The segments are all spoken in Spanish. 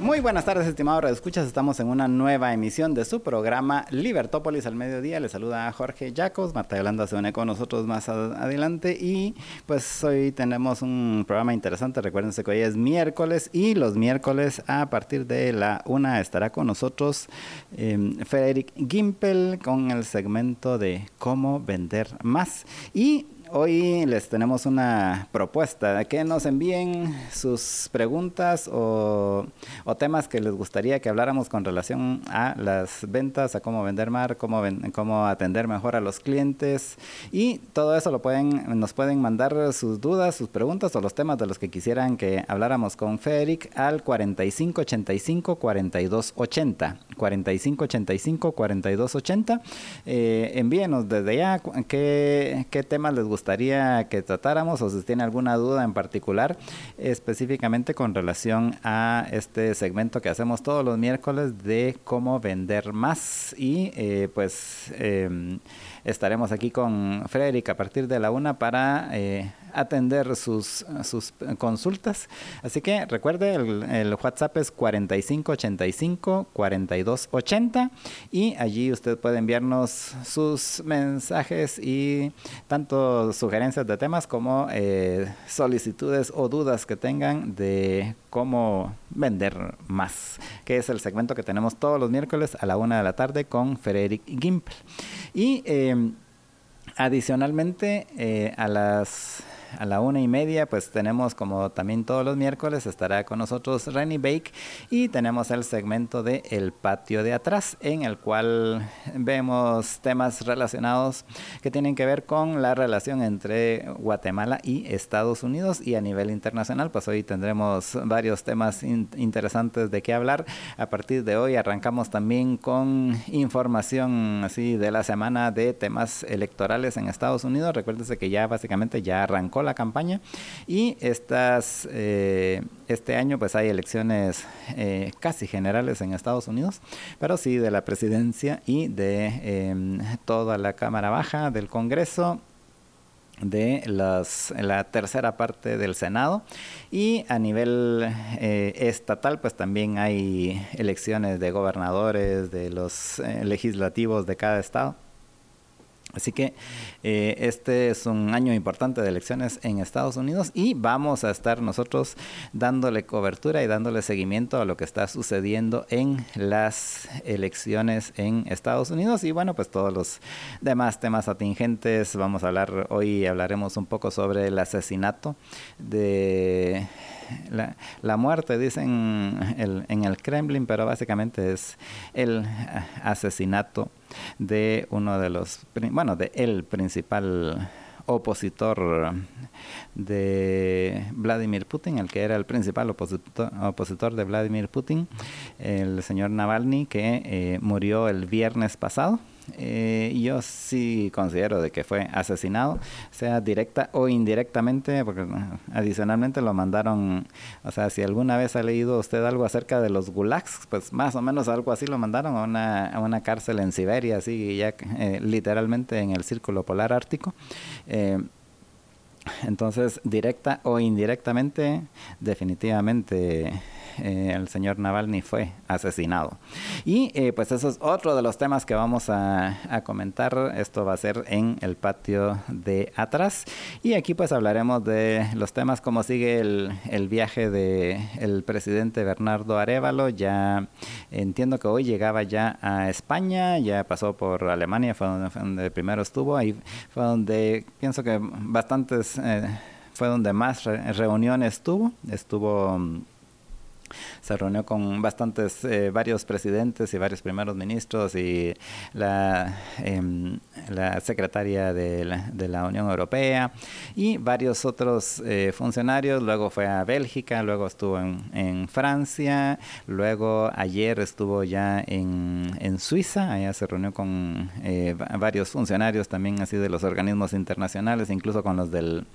Muy buenas tardes, estimados escuchas. Estamos en una nueva emisión de su programa Libertópolis al mediodía. Les saluda Jorge Jacos. Marta Yolanda se une con nosotros más adelante. Y pues hoy tenemos un programa interesante. Recuérdense que hoy es miércoles y los miércoles a partir de la una estará con nosotros eh, Frederick Gimpel con el segmento de cómo vender más. Y Hoy les tenemos una propuesta, que nos envíen sus preguntas o, temas que les gustaría que habláramos con relación a las ventas, a cómo vender más, cómo, cómo atender mejor a los clientes. Y todo eso lo pueden, nos pueden mandar sus dudas, sus preguntas o los temas de los que quisieran que habláramos con Federic al 4585 4280 4585 4280 eh, envíenos desde ya qué, qué temas les gustaría gustaría que tratáramos o si tiene alguna duda en particular específicamente con relación a este segmento que hacemos todos los miércoles de cómo vender más. Y eh, pues em, estaremos aquí con Frederick a partir de la una para eh, atender sus, sus consultas. Así que recuerde, el, WhatsApp es 4585-4280 y allí usted puede enviarnos sus mensajes y tanto sugerencias de temas como eh, solicitudes o dudas que tengan de cómo vender más, que es el segmento que tenemos todos los miércoles a la una de la tarde con Frederick Gimpel. Y eh, adicionalmente eh, a las a la una y media, pues tenemos como también todos los miércoles estará con nosotros Renny Bake y tenemos el segmento de El Patio de Atrás, en el cual vemos temas relacionados que tienen que ver con la relación entre Guatemala y Estados Unidos y a nivel internacional. Pues hoy tendremos varios temas interesantes de qué hablar. A partir de hoy arrancamos también con información así de la semana de temas electorales en Estados Unidos. Recuérdense que ya básicamente ya arrancó la campaña. Y estas, eh, este año pues hay elecciones eh, casi generales en Estados Unidos, pero sí de la presidencia y de em, toda la Cámara Baja del Congreso de las, la tercera parte del Senado. Y a nivel eh, estatal pues también hay elecciones de gobernadores de los legislativos de cada estado Así que eh, este es un año importante de elecciones en Estados Unidos y vamos a estar nosotros dándole cobertura y dándole seguimiento a lo que está sucediendo en las elecciones en Estados Unidos. Y bueno pues todos los demás temas atingentes vamos a hablar hoy hablaremos un poco sobre el asesinato de la, muerte, dicen en el Kremlin, pero básicamente es el asesinato de uno de los, bueno, de el principal opositor de Vladimir Putin, el que era el principal opositor, opositor de Vladimir Putin, el señor Navalny, que eh, murió el viernes pasado eh, yo sí considero de que fue asesinado, sea directa o indirectamente, porque adicionalmente lo mandaron, o sea, si alguna vez ha leído usted algo acerca de los gulags, pues más o menos algo así lo mandaron a una, a una cárcel en Siberia, así ya eh, literalmente en el círculo polar ártico. Eh, entonces, directa o indirectamente, definitivamente eh, el señor Navalny fue asesinado. Y eh, pues eso es otro de los temas que vamos a, comentar. Esto va a ser en el patio de atrás. Y aquí pues hablaremos de los temas como sigue el, viaje del el presidente Bernardo Arevalo. Ya entiendo que hoy llegaba ya a España, ya pasó por Alemania, fue donde, primero estuvo. Ahí fue donde pienso que bastantes... Eh, fue donde más reuniones tuvo. Estuvo se reunió con bastantes, eh, varios presidentes y varios primeros ministros y la, em, la secretaria de la, de la, Unión Europea y varios otros eh, funcionarios. Luego fue a Bélgica, luego estuvo en, Francia, luego ayer estuvo ya en, en Suiza, allá se reunió con eh, varios funcionarios también así de los organismos internacionales, incluso con los del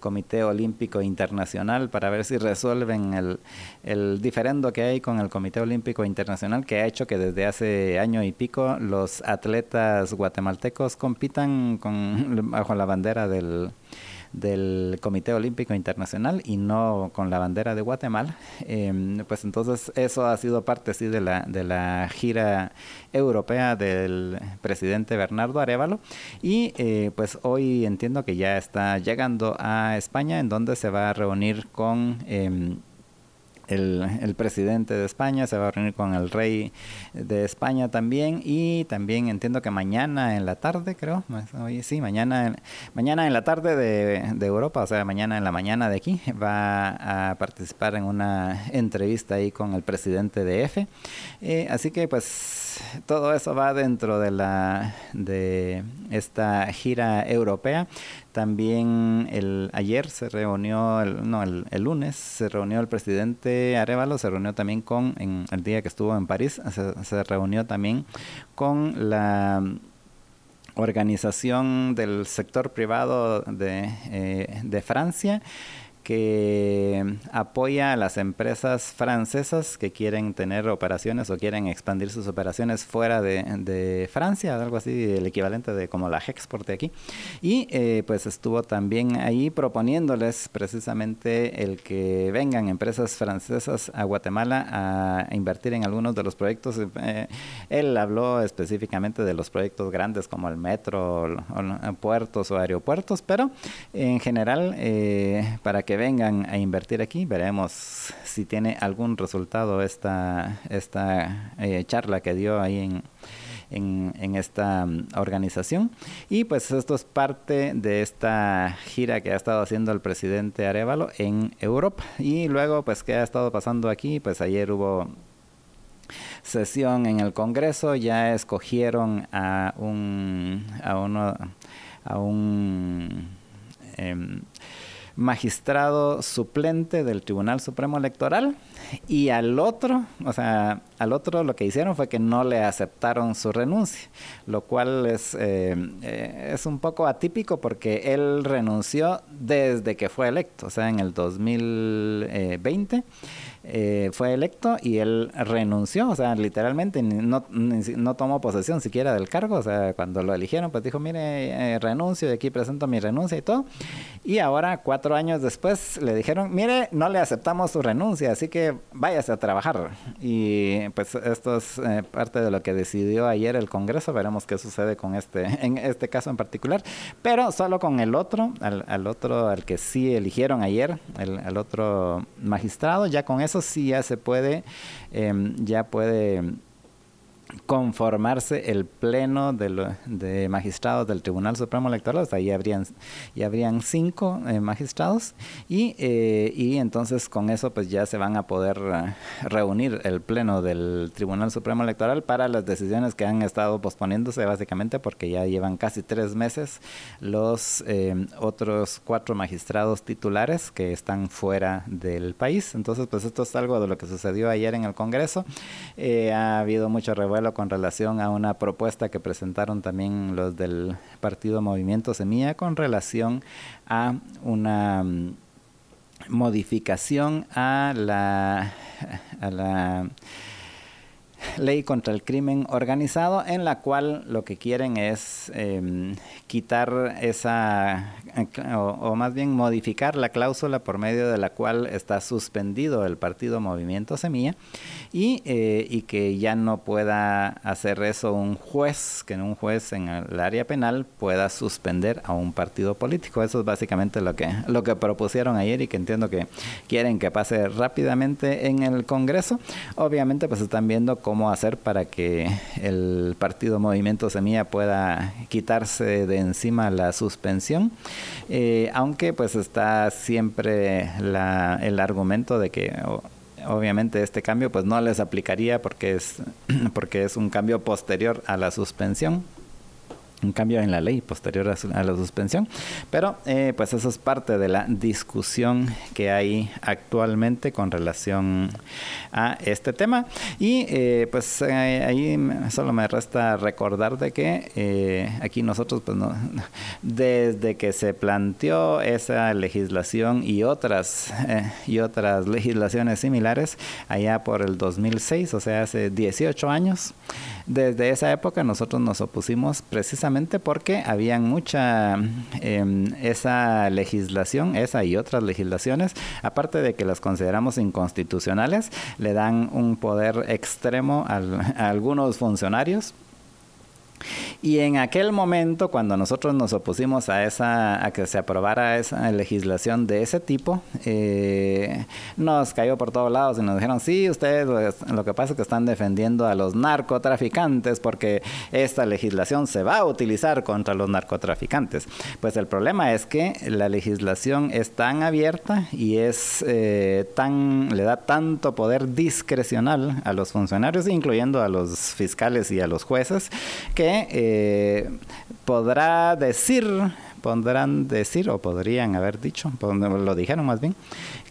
Comité Olímpico Internacional para ver si resuelven el, el diferendo que hay con el Comité Olímpico Internacional que ha hecho que desde hace año y pico los atletas guatemaltecos compitan con, bajo la bandera del, Comité Olímpico Internacional y no con la bandera de Guatemala. Em, pues entonces eso ha sido parte sí de la, de la gira europea del presidente Bernardo Arevalo y eh, pues hoy entiendo que ya está llegando a España en donde se va a reunir con... Em, el, presidente de España, se va a reunir con el rey de España también y también entiendo que mañana en la tarde, creo, hoy sí, mañana, mañana en la tarde de, de, Europa, o sea, mañana en la mañana de aquí, va a participar en una entrevista ahí con el presidente de EFE. Eh, así que pues todo eso va dentro de la de esta gira europea. También el, ayer se reunió, el, no, el, lunes se reunió el presidente Arevalo, se reunió también con, en el día que estuvo en París, se, reunió también con la organización del sector privado de, eh, de Francia que apoya a las empresas francesas que quieren tener operaciones o quieren expandir sus operaciones fuera de, de Francia, algo así, el equivalente de como la Hexport de aquí. Y eh, pues estuvo también ahí proponiéndoles precisamente el que vengan empresas francesas a Guatemala a invertir en algunos de los proyectos. Eh, él habló específicamente de los proyectos grandes como el metro, o, puertos o aeropuertos, pero en general eh, para que vengan a invertir aquí. Veremos si tiene algún resultado esta, esta eh, charla que dio ahí en, en, esta mm, organización. Y pues esto es parte de esta gira que ha estado haciendo el presidente Arevalo en Europa. Y luego, pues, ¿qué ha estado pasando aquí? Pues ayer hubo sesión en el Congreso, ya escogieron a un, a uno, a un em, magistrado suplente del Tribunal Supremo Electoral y al otro, o sea, al otro lo que hicieron fue que no le aceptaron su renuncia, lo cual es, eh, eh, es un poco atípico porque él renunció desde que fue electo, o sea, en el 2020 eh, fue electo y él renunció, o sea, literalmente no, no tomó posesión siquiera del cargo, o sea, cuando lo eligieron, pues dijo, mire, eh, renuncio y aquí presento mi renuncia y todo. Y ahora, cuatro años después, le dijeron, mire, no le aceptamos su renuncia, así que váyase a trabajar. Y pues esto es eh, parte de lo que decidió ayer el Congreso, veremos qué sucede con este, en este caso en particular, pero solo con el otro, al, otro, al que sí eligieron ayer, el, el otro magistrado, ya con eso sí ya se puede, em, ya puede conformarse el pleno de, de, magistrados del Tribunal Supremo Electoral, o sea, ya habrían, ya habrían cinco eh, magistrados y, eh, y entonces con eso pues ya se van a poder eh, reunir el pleno del Tribunal Supremo Electoral para las decisiones que han estado posponiéndose básicamente porque ya llevan casi tres meses los otros cuatro magistrados titulares que están fuera del país. Entonces pues esto es algo de lo que sucedió ayer en el Congreso. ha habido mucho revuelo con relación a una propuesta que presentaron también los del partido Movimiento Semilla con relación a una mm, modificación a la, a la ley contra el crimen organizado en la cual lo que quieren es em, quitar esa o, más bien modificar la cláusula por medio de la cual está suspendido el partido Movimiento Semilla y, eh, y que ya no pueda hacer eso un juez, que un juez en el área penal pueda suspender a un partido político. Eso es básicamente lo que, lo que propusieron ayer y que entiendo que quieren que pase rápidamente en el Congreso. Obviamente pues están viendo cómo hacer para que el partido Movimiento Semilla pueda quitarse de encima la suspensión. Eh, aunque pues está siempre la, el argumento de que obviamente este cambio pues no les aplicaría porque es, porque es un cambio posterior a la suspensión un cambio en la ley posterior a, la suspensión. Pero eh, pues eso es parte de la discusión que hay actualmente con relación a este tema. Y eh, pues eh, ahí solo me resta recordar de que aquí nosotros pues no, desde que se planteó esa legislación y otras y otras legislaciones similares allá por el 2006, o sea, hace 18 años, desde esa época nosotros nos opusimos precisamente porque había mucha em, esa legislación, esa y otras legislaciones, aparte de que las consideramos inconstitucionales, le dan un poder extremo a algunos funcionarios y en aquel momento, cuando nosotros nos opusimos a esa, a que se aprobara esa legislación de ese tipo, eh, nos cayó por todos lados y nos dijeron, sí, ustedes lo que pasa es que están defendiendo a los narcotraficantes porque esta legislación se va a utilizar contra los narcotraficantes. Pues el problema es que la legislación es tan abierta y es eh, tan, le da tanto poder discrecional a los funcionarios, incluyendo a los fiscales y a los jueces, que eh, podrá decir, podrán decir o podrían haber dicho, lo dijeron más bien,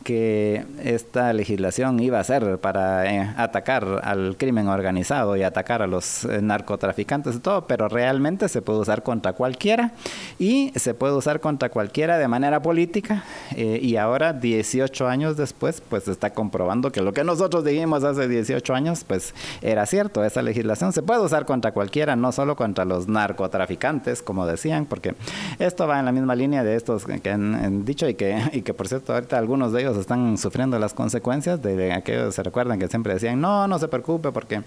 que esta legislación iba a ser para eh, atacar al crimen organizado y atacar a los eh, narcotraficantes y todo, pero realmente se puede usar contra cualquiera y se puede usar contra cualquiera de manera política eh, y ahora 18 años después pues está comprobando que lo que nosotros dijimos hace 18 años pues era cierto, esa legislación se puede usar contra cualquiera, no solo contra los narcotraficantes como decían, porque esto va en la misma línea de estos que han, dicho y que, y que por cierto ahorita algunos de ellos están sufriendo las consecuencias de aquellos, se recuerdan que siempre decían, no, no se preocupe porque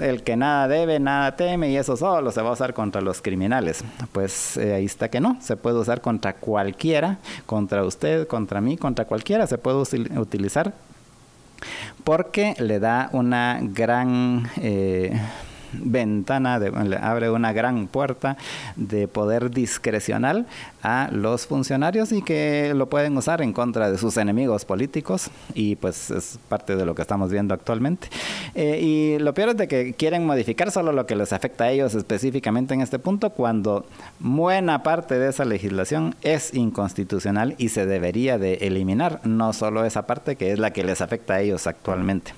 el que nada debe, nada teme y eso solo se va a usar contra los criminales. Pues eh, ahí está que no, se puede usar contra cualquiera, contra usted, contra mí, contra cualquiera, se puede utilizar porque le da una gran... Eh, ventana, de, abre una gran puerta de poder discrecional a los funcionarios y que lo pueden usar en contra de sus enemigos políticos y pues es parte de lo que estamos viendo actualmente. Eh, y lo peor es de que quieren modificar solo lo que les afecta a ellos específicamente en este punto cuando buena parte de esa legislación es inconstitucional y se debería de eliminar, no solo esa parte que es la que les afecta a ellos actualmente.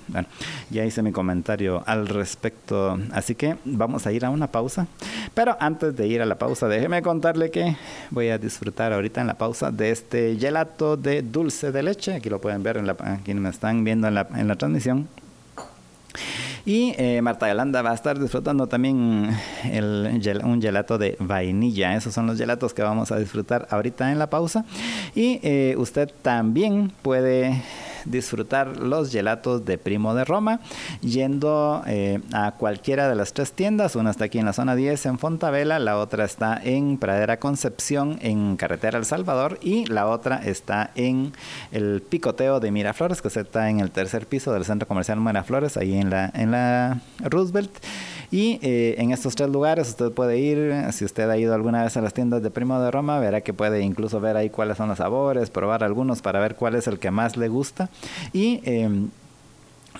Ya hice mi comentario al respecto, así que vamos a ir a una pausa. Pero antes de ir a la pausa, déjeme contarle que voy a disfrutar ahorita en la pausa de este gelato de dulce de leche. Aquí lo pueden ver, en la, aquí me están viendo en la, en la transmisión. Y eh, Marta Yolanda va a estar disfrutando también el, un gelato de vainilla. Esos son los gelatos que vamos a disfrutar ahorita en la pausa. Y eh, usted también puede disfrutar los gelatos de Primo de Roma yendo eh, a cualquiera de las tres tiendas. Una está aquí en la zona 10 en Fontavela, la otra está en Pradera Concepción en Carretera El Salvador y la otra está en el Picoteo de Miraflores que está en el tercer piso del Centro Comercial Miraflores, ahí en la, en la Roosevelt. Y eh, en estos tres lugares usted puede ir, si usted ha ido alguna vez a las tiendas de Primo de Roma, verá que puede incluso ver ahí cuáles son los sabores, probar algunos para ver cuál es el que más le gusta. Y em,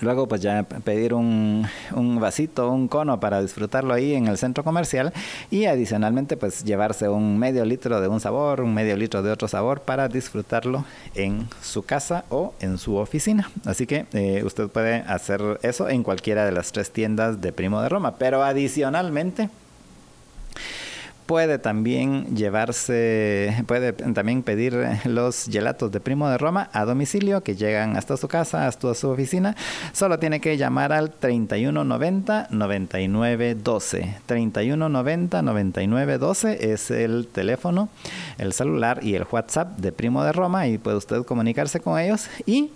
Luego pues ya pedir un, un, vasito, un cono para disfrutarlo ahí en el centro comercial y adicionalmente pues llevarse un medio litro de un sabor, un medio litro de otro sabor para disfrutarlo en su casa o en su oficina. Así que eh, usted puede hacer eso en cualquiera de las tres tiendas de Primo de Roma. Pero adicionalmente puede también llevarse, puede también pedir los gelatos de Primo de Roma a domicilio que llegan hasta su casa, hasta su oficina. Solo tiene que llamar al 3190 9912. 3190 9912 es el teléfono, el celular y el WhatsApp de Primo de Roma y puede usted comunicarse con ellos y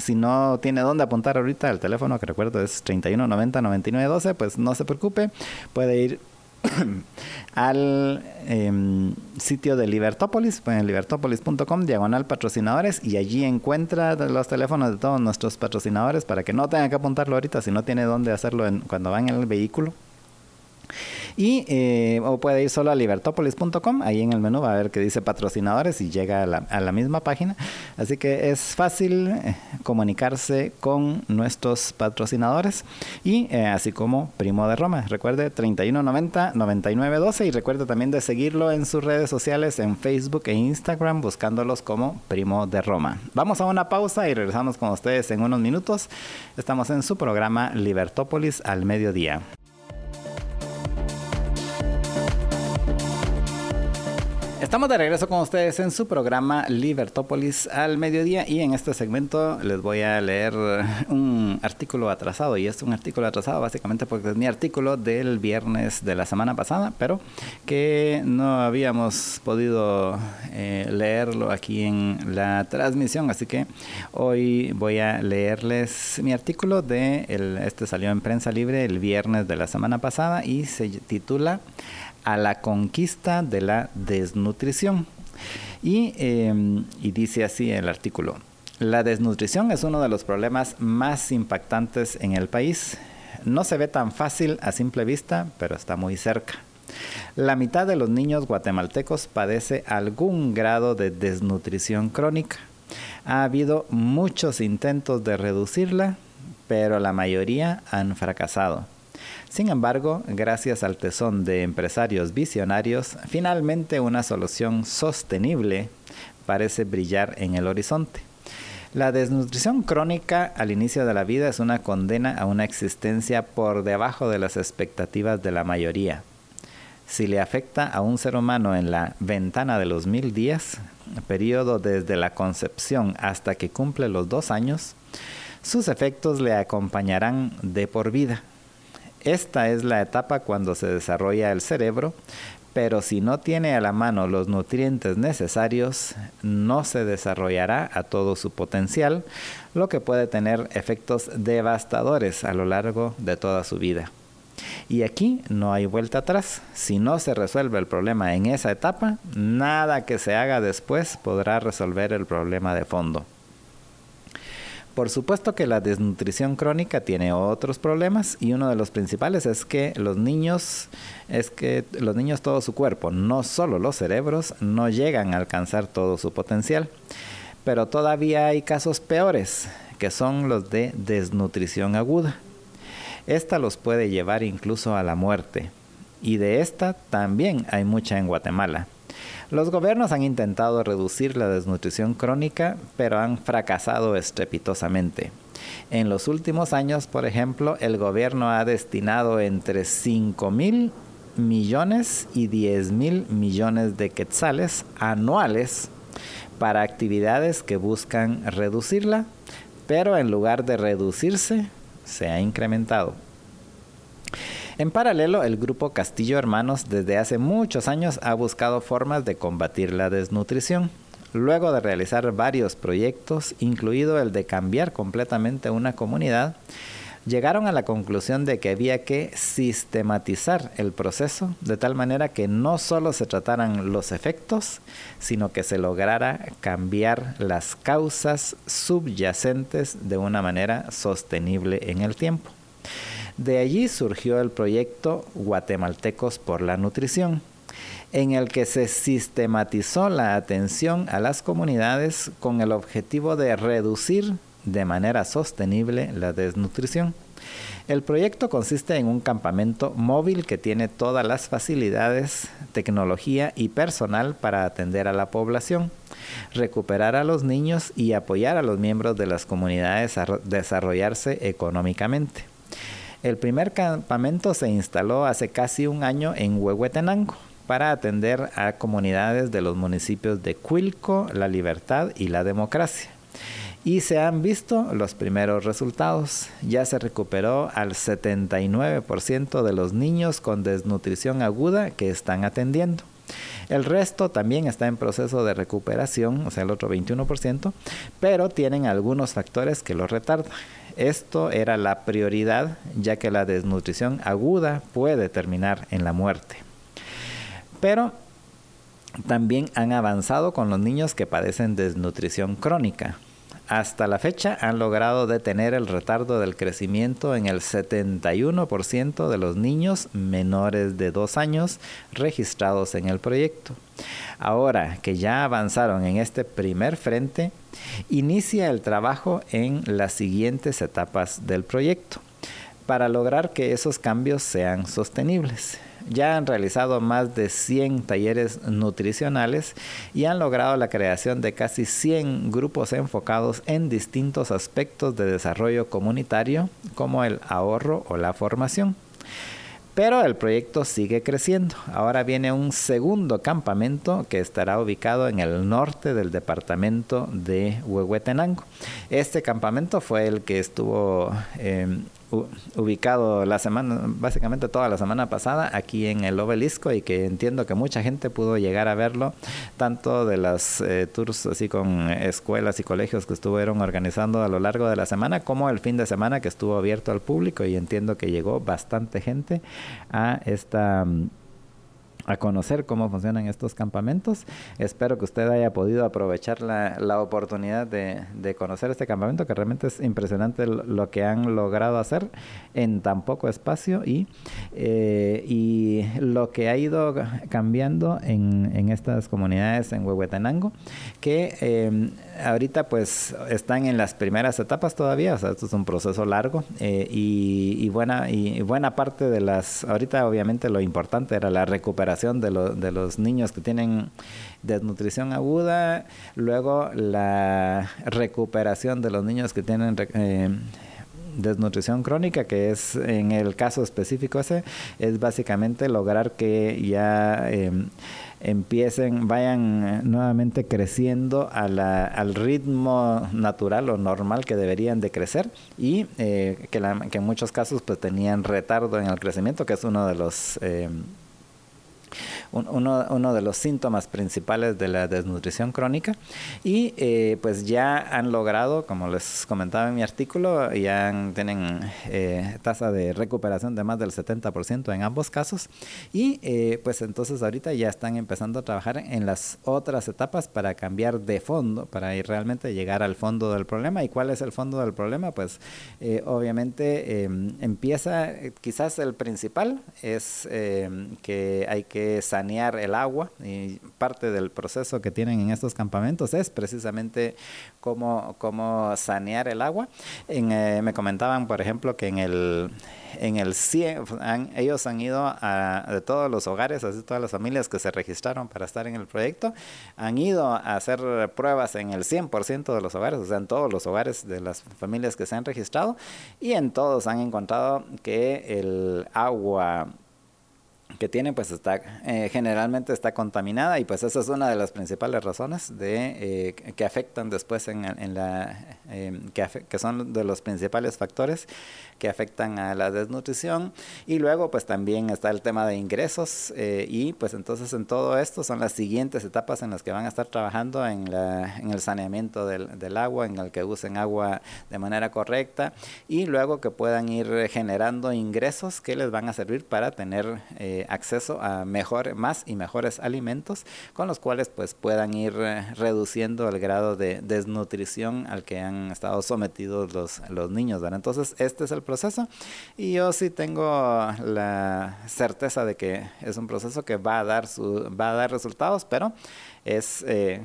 si no tiene dónde apuntar ahorita el teléfono que recuerdo es 3190 9912, pues no se preocupe, puede ir al em, sitio de Libertópolis, en libertópolis.com, diagonal patrocinadores, y allí encuentra los teléfonos de todos nuestros patrocinadores para que no tenga que apuntarlo ahorita si no tiene dónde hacerlo cuando va en el vehículo. Y eh, o puede ir solo a libertopolis.com, ahí en el menú va a ver que dice patrocinadores y llega a la, misma página. Así que es fácil eh, comunicarse con nuestros patrocinadores y eh, así como Primo de Roma. Recuerde 3190 9912 y recuerde también de seguirlo en sus redes sociales en Facebook e Instagram buscándolos como Primo de Roma. Vamos a una pausa y regresamos con ustedes en unos minutos. Estamos en su programa Libertópolis al mediodía. Estamos de regreso con ustedes en su programa Libertópolis al mediodía y en este segmento les voy a leer un artículo atrasado y es un artículo atrasado básicamente porque es mi artículo del viernes de la semana pasada pero que no habíamos podido eh, leerlo aquí en la transmisión. Así que hoy voy a leerles mi artículo de este salió en prensa libre el viernes de la semana pasada y se titula a la conquista de la desnutrición. Em, y, dice así el artículo, la desnutrición es uno de los problemas más impactantes en el país. No se ve tan fácil a simple vista, pero está muy cerca. La mitad de los niños guatemaltecos padece algún grado de desnutrición crónica. Ha habido muchos intentos de reducirla, pero la mayoría han fracasado. Sin embargo, gracias al tesón de empresarios visionarios, finalmente una solución sostenible parece brillar en el horizonte. La desnutrición crónica al inicio de la vida es una condena a una existencia por debajo de las expectativas de la mayoría. Si le afecta a un ser humano en la ventana de los mil días, periodo desde la concepción hasta que cumple los dos años, sus efectos le acompañarán de por vida. Esta es la etapa cuando se desarrolla el cerebro, pero si no tiene a la mano los nutrientes necesarios, no se desarrollará a todo su potencial, lo que puede tener efectos devastadores a lo largo de toda su vida. Y aquí no hay vuelta atrás. Si no se resuelve el problema en esa etapa, nada que se haga después podrá resolver el problema de fondo. Por supuesto que la desnutrición crónica tiene otros problemas y uno de los principales es que los niños, es que los niños todo su cuerpo, no solo los cerebros, no llegan a alcanzar todo su potencial. Pero todavía hay casos peores, que son los de desnutrición aguda. Esta los puede llevar incluso a la muerte. Y de esta también hay mucha en Guatemala. Los gobiernos han intentado reducir la desnutrición crónica, pero han fracasado estrepitosamente. En los últimos años, por ejemplo, el gobierno ha destinado entre 5 mil millones y 10 mil millones de quetzales anuales para actividades que buscan reducirla, pero en lugar de reducirse, se ha incrementado. En paralelo, el grupo Castillo Hermanos desde hace muchos años ha buscado formas de combatir la desnutrición. Luego de realizar varios proyectos, incluido el de cambiar completamente una comunidad, llegaron a la conclusión de que había que sistematizar el proceso de tal manera que no solo se trataran los efectos, sino que se lograra cambiar las causas subyacentes de una manera sostenible en el tiempo. De allí surgió el proyecto Guatemaltecos por la Nutrición, en el que se sistematizó la atención a las comunidades con el objetivo de reducir de manera sostenible la desnutrición. El proyecto consiste en un campamento móvil que tiene todas las facilidades, tecnología y personal para atender a la población, recuperar a los niños y apoyar a los miembros de las comunidades a desarrollarse económicamente. El primer campamento se instaló hace casi un año en Huehuetenango para atender a comunidades de los municipios de Cuilco, La Libertad y La Democracia. Y se han visto los primeros resultados. Ya se recuperó al 79% de los niños con desnutrición aguda que están atendiendo. El resto también está en proceso de recuperación, o sea, el otro 21%, pero tienen algunos factores que lo retardan. Esto era la prioridad, ya que la desnutrición aguda puede terminar en la muerte. Pero también han avanzado con los niños que padecen desnutrición crónica. Hasta la fecha han logrado detener el retardo del crecimiento en el 71% de los niños menores de dos años registrados en el proyecto. Ahora que ya avanzaron en este primer frente, inicia el trabajo en las siguientes etapas del proyecto para lograr que esos cambios sean sostenibles ya han realizado más de 100 talleres nutricionales y han logrado la creación de casi 100 grupos enfocados en distintos aspectos de desarrollo comunitario como el ahorro o la formación. Pero el proyecto sigue creciendo. Ahora viene un segundo campamento que estará ubicado en el norte del departamento de Huehuetenango. Este campamento fue el que estuvo eh, ubicado la semana, básicamente toda la semana pasada aquí en el obelisco y que entiendo que mucha gente pudo llegar a verlo, tanto de las eh, tours así con escuelas y colegios que estuvieron organizando a lo largo de la semana, como el fin de semana que estuvo abierto al público y entiendo que llegó bastante gente a esta a conocer cómo funcionan estos campamentos. Espero que usted haya podido aprovechar la, la oportunidad de, de, conocer este campamento, que realmente es impresionante lo que han logrado hacer en tan poco espacio y, eh, y lo que ha ido cambiando en, en estas comunidades en Huehuetenango, que eh, ahorita pues están en las primeras etapas todavía, o sea, esto es un proceso largo eh, y, y, buena, y buena parte de las, ahorita obviamente lo importante era la recuperación de, lo, de los niños que tienen desnutrición aguda, luego la recuperación de los niños que tienen... Eh, desnutrición crónica, que es en el caso específico ese, es básicamente lograr que ya eh, empiecen, vayan eh, nuevamente creciendo a la, al ritmo natural o normal que deberían de crecer y eh, que, en muchos casos pues tenían retardo en el crecimiento, que es uno de los... Eh, uno, uno, de los síntomas principales de la desnutrición crónica y eh, pues ya han logrado, como les comentaba en mi artículo, ya tienen eh, tasa de recuperación de más del 70% en ambos casos y eh, pues entonces ahorita ya están empezando a trabajar en las otras etapas para cambiar de fondo, para ir realmente llegar al fondo del problema. ¿Y cuál es el fondo del problema? Pues obviamente empieza, quizás el principal es que hay que saber sanear el agua y parte del proceso que tienen en estos campamentos es precisamente cómo, cómo sanear el agua. Eh, me comentaban, por ejemplo, que en el en el 100, ellos han ido a, de todos los hogares, así todas las familias que se registraron para estar en el proyecto, han ido a hacer pruebas en el 100% de los hogares, o sea, en todos los hogares de las familias que se han registrado, y en todos han encontrado que el agua que tiene pues está eh, generalmente está contaminada y pues esa es una de las principales razones de eh, que afectan después en, en la eh, que, que, son de los principales factores que afectan a la desnutrición y luego pues también está el tema de ingresos y pues entonces en todo esto son las siguientes etapas en las que van a estar trabajando en, el saneamiento del, agua en el que usen agua de manera correcta y luego que puedan ir generando ingresos que les van a servir para tener acceso a mejor, más y mejores alimentos con los cuales pues puedan ir eh, reduciendo el grado de desnutrición al que han estado sometidos los, los niños. Entonces este es el proceso y yo sí tengo la certeza de que es un proceso que va a dar, su, va a dar resultados, pero es eh,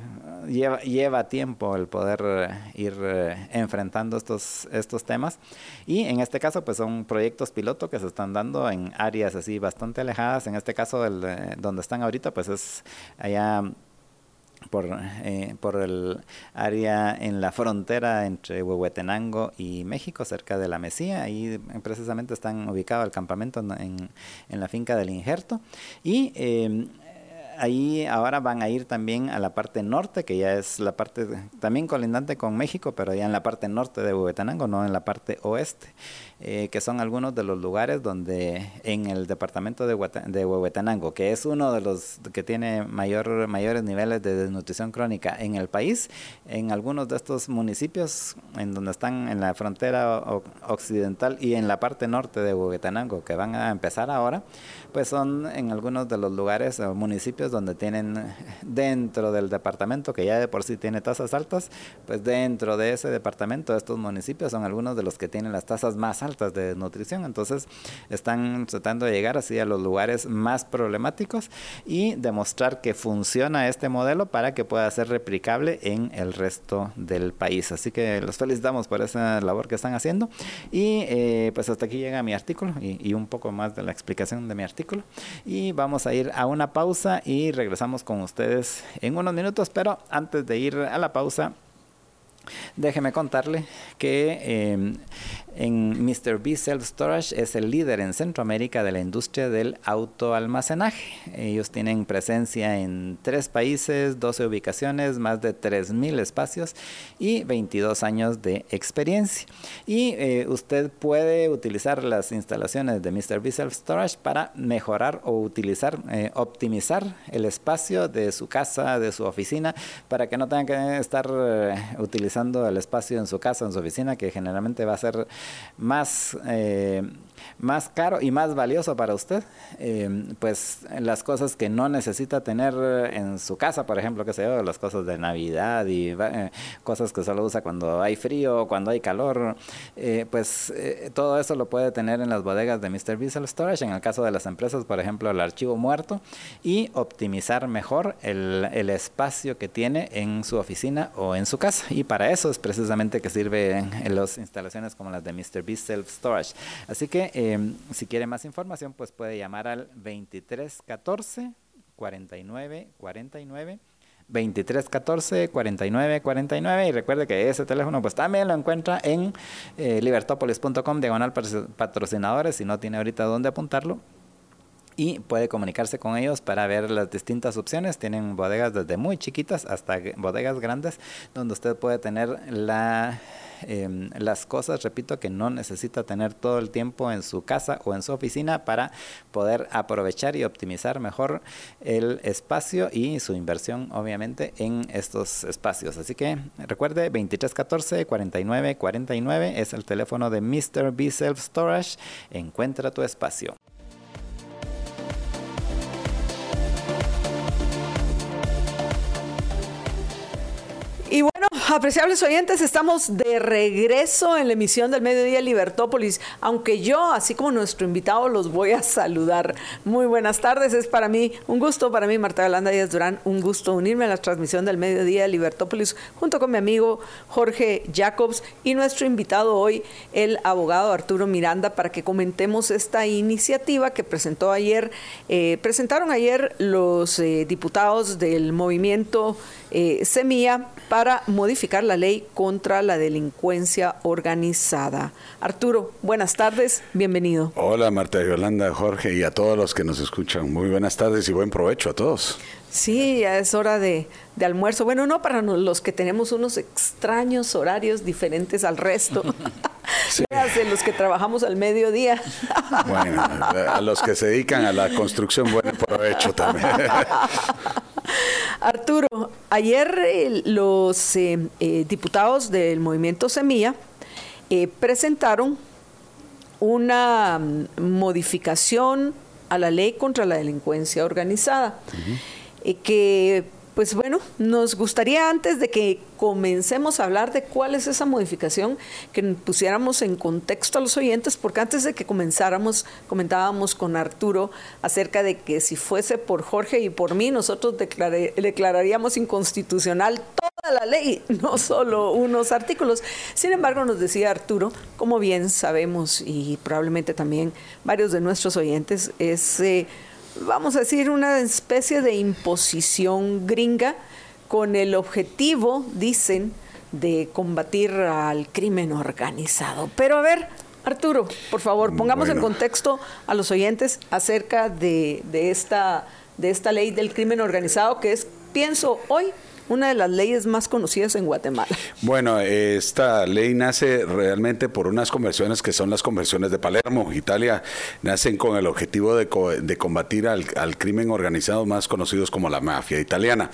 lleva, lleva tiempo el poder eh, ir eh, enfrentando estos, estos temas. Y en este caso, pues son proyectos piloto que se están dando en áreas así bastante alejadas. En este caso, el, donde están ahorita, pues es allá por, eh, por el área en la frontera entre Huehuetenango y México, cerca de la Mesía. Ahí precisamente están ubicados el campamento en, en la finca del Injerto. Y eh, ahí ahora van a ir también a la parte norte, que ya es la parte también colindante con México, pero ya en la parte norte de Huehuetenango, no en la parte oeste. Eh, que son algunos de los lugares donde en el departamento de, Huehuetenango, que es uno de los que tiene mayor, mayores niveles de desnutrición crónica en el país, en algunos de estos municipios, en donde están en la frontera occidental y en la parte norte de Huehuetenango, que van a empezar ahora, pues son en algunos de los lugares o municipios donde tienen dentro del departamento, que ya de por sí tiene tasas altas, pues dentro de ese departamento, estos municipios son algunos de los que tienen las tasas más altas de nutrición, entonces están tratando de llegar así a los lugares más problemáticos y demostrar que funciona este modelo para que pueda ser replicable en el resto del país. Así que los felicitamos por esa labor que están haciendo. Y eh, pues hasta aquí llega mi artículo y un poco más de la explicación de mi artículo. Y vamos a ir a una pausa y regresamos con ustedes en unos minutos, pero antes de ir a la pausa, déjeme contarle que em, en Mr. B Self Storage es el líder en Centroamérica de la industria del autoalmacenaje. Ellos tienen presencia en tres países, 12 ubicaciones, más de 3.000 espacios y 22 años de experiencia. Y eh, usted puede utilizar las instalaciones de Mr. B Self Storage para mejorar o utilizar, eh, optimizar el espacio de su casa, de su oficina, para que no tenga que estar eh, el espacio en su casa, en su oficina, que generalmente va a ser más, eh, más caro y más valioso para usted, eh, pues las cosas que no necesita tener en su casa, por ejemplo, que se yo, las cosas de Navidad y eh, cosas que solo usa cuando hay frío, cuando hay calor, pues todo eso lo puede tener en las bodegas de Mr. Visual Storage, en el caso de las empresas, por ejemplo, el archivo muerto, y optimizar mejor el, espacio que tiene en su oficina o en su casa. Y para eso es precisamente que sirven las instalaciones como las de Mr. Beast Storage. Así que em, si quiere más información, pues puede llamar al 2314 49 49 2314 49 49 y recuerde que ese teléfono pues también lo encuentra en eh, libertopolis.com diagonal patrocinadores si no tiene ahorita dónde apuntarlo y puede comunicarse con ellos para ver las distintas opciones. Tienen bodegas desde muy chiquitas hasta bodegas grandes donde usted puede tener la Em, las cosas, repito, que no necesita tener todo el tiempo en su casa o en su oficina para poder aprovechar y optimizar mejor el espacio y su inversión, obviamente, en estos espacios. Así que recuerde, 2314 49 49 es el teléfono de Mr. B Self Storage. Encuentra tu espacio. Y bueno, apreciables oyentes, estamos de regreso en la emisión del Mediodía Libertópolis, aunque yo, así como nuestro invitado, los voy a saludar. Muy buenas tardes, es para mí un gusto, para mí Marta Yolanda Díaz Durán, un gusto unirme a la transmisión del Mediodía Libertópolis junto con mi amigo Jorge Jacobs y nuestro invitado hoy, el abogado Arturo Miranda, para que comentemos esta iniciativa que presentó ayer, eh, presentaron ayer los eh, diputados del movimiento eh, Semilla para modificar la ley contra la delincuencia organizada. Arturo, buenas tardes, bienvenido. Hola Marta Yolanda, Jorge y a todos los que nos escuchan. Muy buenas tardes y buen provecho a todos. Sí, ya es hora de, almuerzo. Bueno, no para los que tenemos unos extraños horarios diferentes al resto. Sí. los que trabajamos al mediodía. Bueno, a los que se dedican a la construcción, buen provecho también. Arturo, ayer eh, los eh, eh, diputados del movimiento Semilla presentaron una mm, modificación a la ley contra la delincuencia organizada, que pues bueno, nos gustaría antes de que comencemos a hablar de cuál es esa modificación, que pusiéramos en contexto a los oyentes, porque antes de que comenzáramos, comentábamos con Arturo acerca de que si fuese por Jorge y por mí, nosotros declararíamos inconstitucional toda la ley, no solo unos artículos. Sin embargo, nos decía Arturo, como bien sabemos y probablemente también varios de nuestros oyentes, es... Eh, vamos a decir, una especie de imposición gringa con el objetivo, dicen, de combatir al crimen organizado. Pero a ver, Arturo, por favor, pongamos en contexto a los oyentes acerca de, esta, de esta ley del crimen organizado que es, pienso hoy, una de las leyes más conocidas en Guatemala. Bueno, esta ley nace realmente por unas conversiones que son las conversiones de Palermo, Italia. Nacen con el objetivo de, combatir al, crimen organizado más conocidos como la mafia italiana.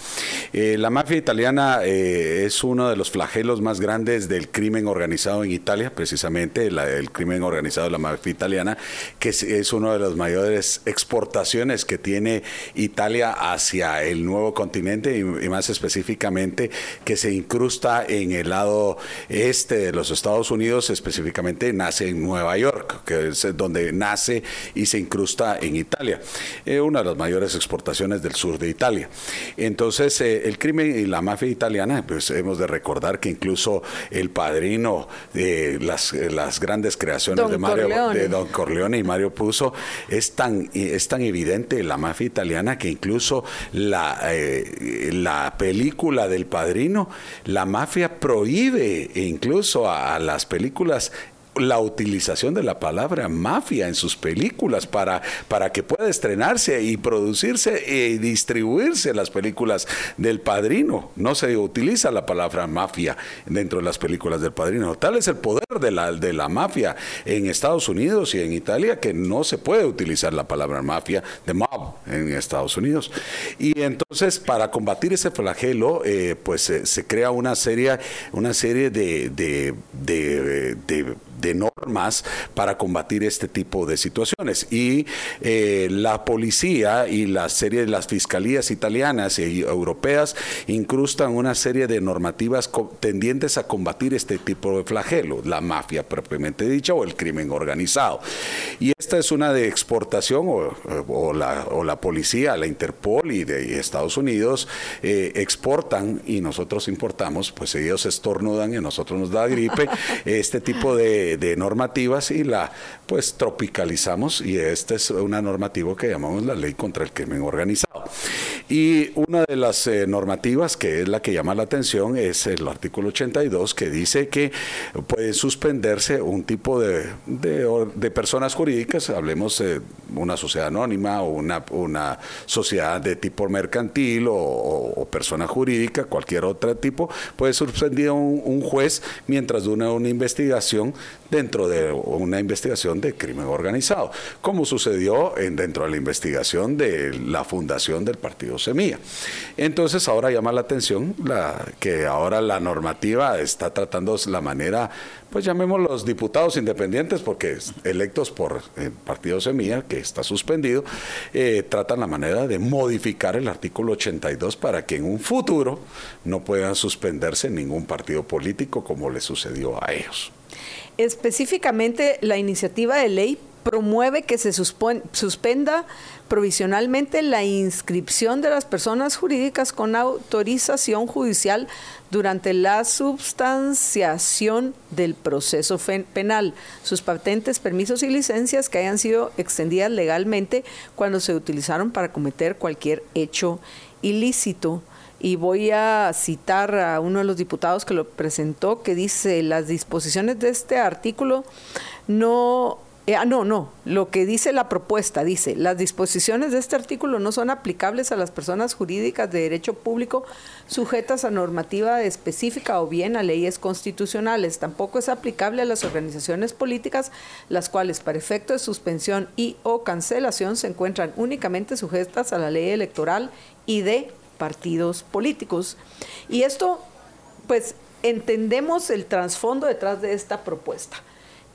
Eh, la mafia italiana eh, es uno de los flagelos más grandes del crimen organizado en Italia, precisamente el crimen organizado de la mafia italiana, que es, es una de las mayores exportaciones que tiene Italia hacia el nuevo continente y, más específicamente que se incrusta en el lado este de los Estados Unidos, específicamente nace en Nueva York, que es donde nace y se incrusta en Italia, eh, una de las mayores exportaciones del sur de Italia. Entonces, eh, el crimen y la mafia italiana, pues hemos de recordar que incluso el padrino de las, las grandes creaciones de Mario de Don Corleone y Mario Puzo es tan, es tan evidente la mafia italiana que incluso la, eh, la película del padrino, la mafia prohíbe incluso a las películas la utilización de la palabra mafia en sus películas para, para que pueda estrenarse y producirse y distribuirse las películas del padrino. No se utiliza la palabra mafia dentro de las películas del padrino. Tal es el poder de la, de la mafia en Estados Unidos y en Italia que no se puede utilizar la palabra mafia de mob en Estados Unidos. Y entonces para combatir ese flagelo, eh, pues se crea una serie, una serie de, de, de normas para combatir este tipo de situaciones. Y eh, la policía y la serie de las fiscalías italianas y europeas incrustan una serie de normativas tendientes a combatir este tipo de flagelo, la mafia propiamente dicha o el crimen organizado. Y esta es una de exportación o, la, o la, policía, la Interpol y de Estados Unidos eh, exportan y nosotros importamos, pues ellos estornudan y a nosotros nos da gripe, este tipo de de, normativas y la pues tropicalizamos y esta es una normativa que llamamos la ley contra el crimen organizado. Y una de las eh, normativas que es la que llama la atención es el artículo 82 que dice que puede suspenderse un tipo de, de, personas jurídicas, hablemos de una sociedad anónima o una, una sociedad de tipo mercantil o, persona jurídica, cualquier otro tipo, puede suspender un, juez mientras una investigación dentro de una investigación de crimen organizado, como sucedió en, dentro de la investigación de la fundación del partido Semilla. Entonces ahora llama la atención la, que ahora la normativa está tratando la manera, pues llamémoslos diputados independientes, porque electos por el partido Semilla, que está suspendido, eh, tratan la manera de modificar el artículo 82 para que en un futuro no puedan suspenderse ningún partido político como le sucedió a ellos. Específicamente, la iniciativa de ley promueve que se suspenda provisionalmente la inscripción de las personas jurídicas con autorización judicial durante la substanciación del proceso penal, sus patentes, permisos y licencias que hayan sido extendidas legalmente cuando se utilizaron para cometer cualquier hecho ilícito y voy a citar a uno de los diputados que lo presentó, que dice, las disposiciones de este artículo no... Eh, ah, no, no, lo que dice la propuesta, dice, las disposiciones de este artículo no son aplicables a las personas jurídicas de derecho público sujetas a normativa específica o bien a leyes constitucionales. Tampoco es aplicable a las organizaciones políticas, las cuales para efecto de suspensión y o cancelación se encuentran únicamente sujetas a la ley electoral y de partidos políticos. Y esto, pues, entendemos el trasfondo detrás de esta propuesta,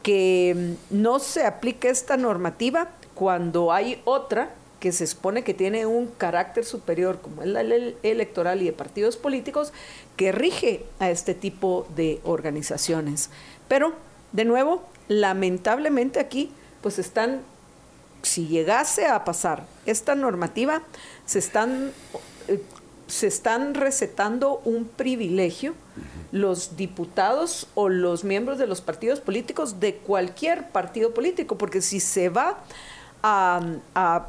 que mm, no se aplique esta normativa cuando hay otra que se supone que tiene un carácter superior, como es la ley electoral y de partidos políticos, que rige a este tipo de organizaciones. Pero, de nuevo, lamentablemente aquí, pues están, si llegase a pasar esta normativa, se están eh, se están recetando un privilegio los diputados o los miembros de los partidos políticos de cualquier partido político, porque si se va a,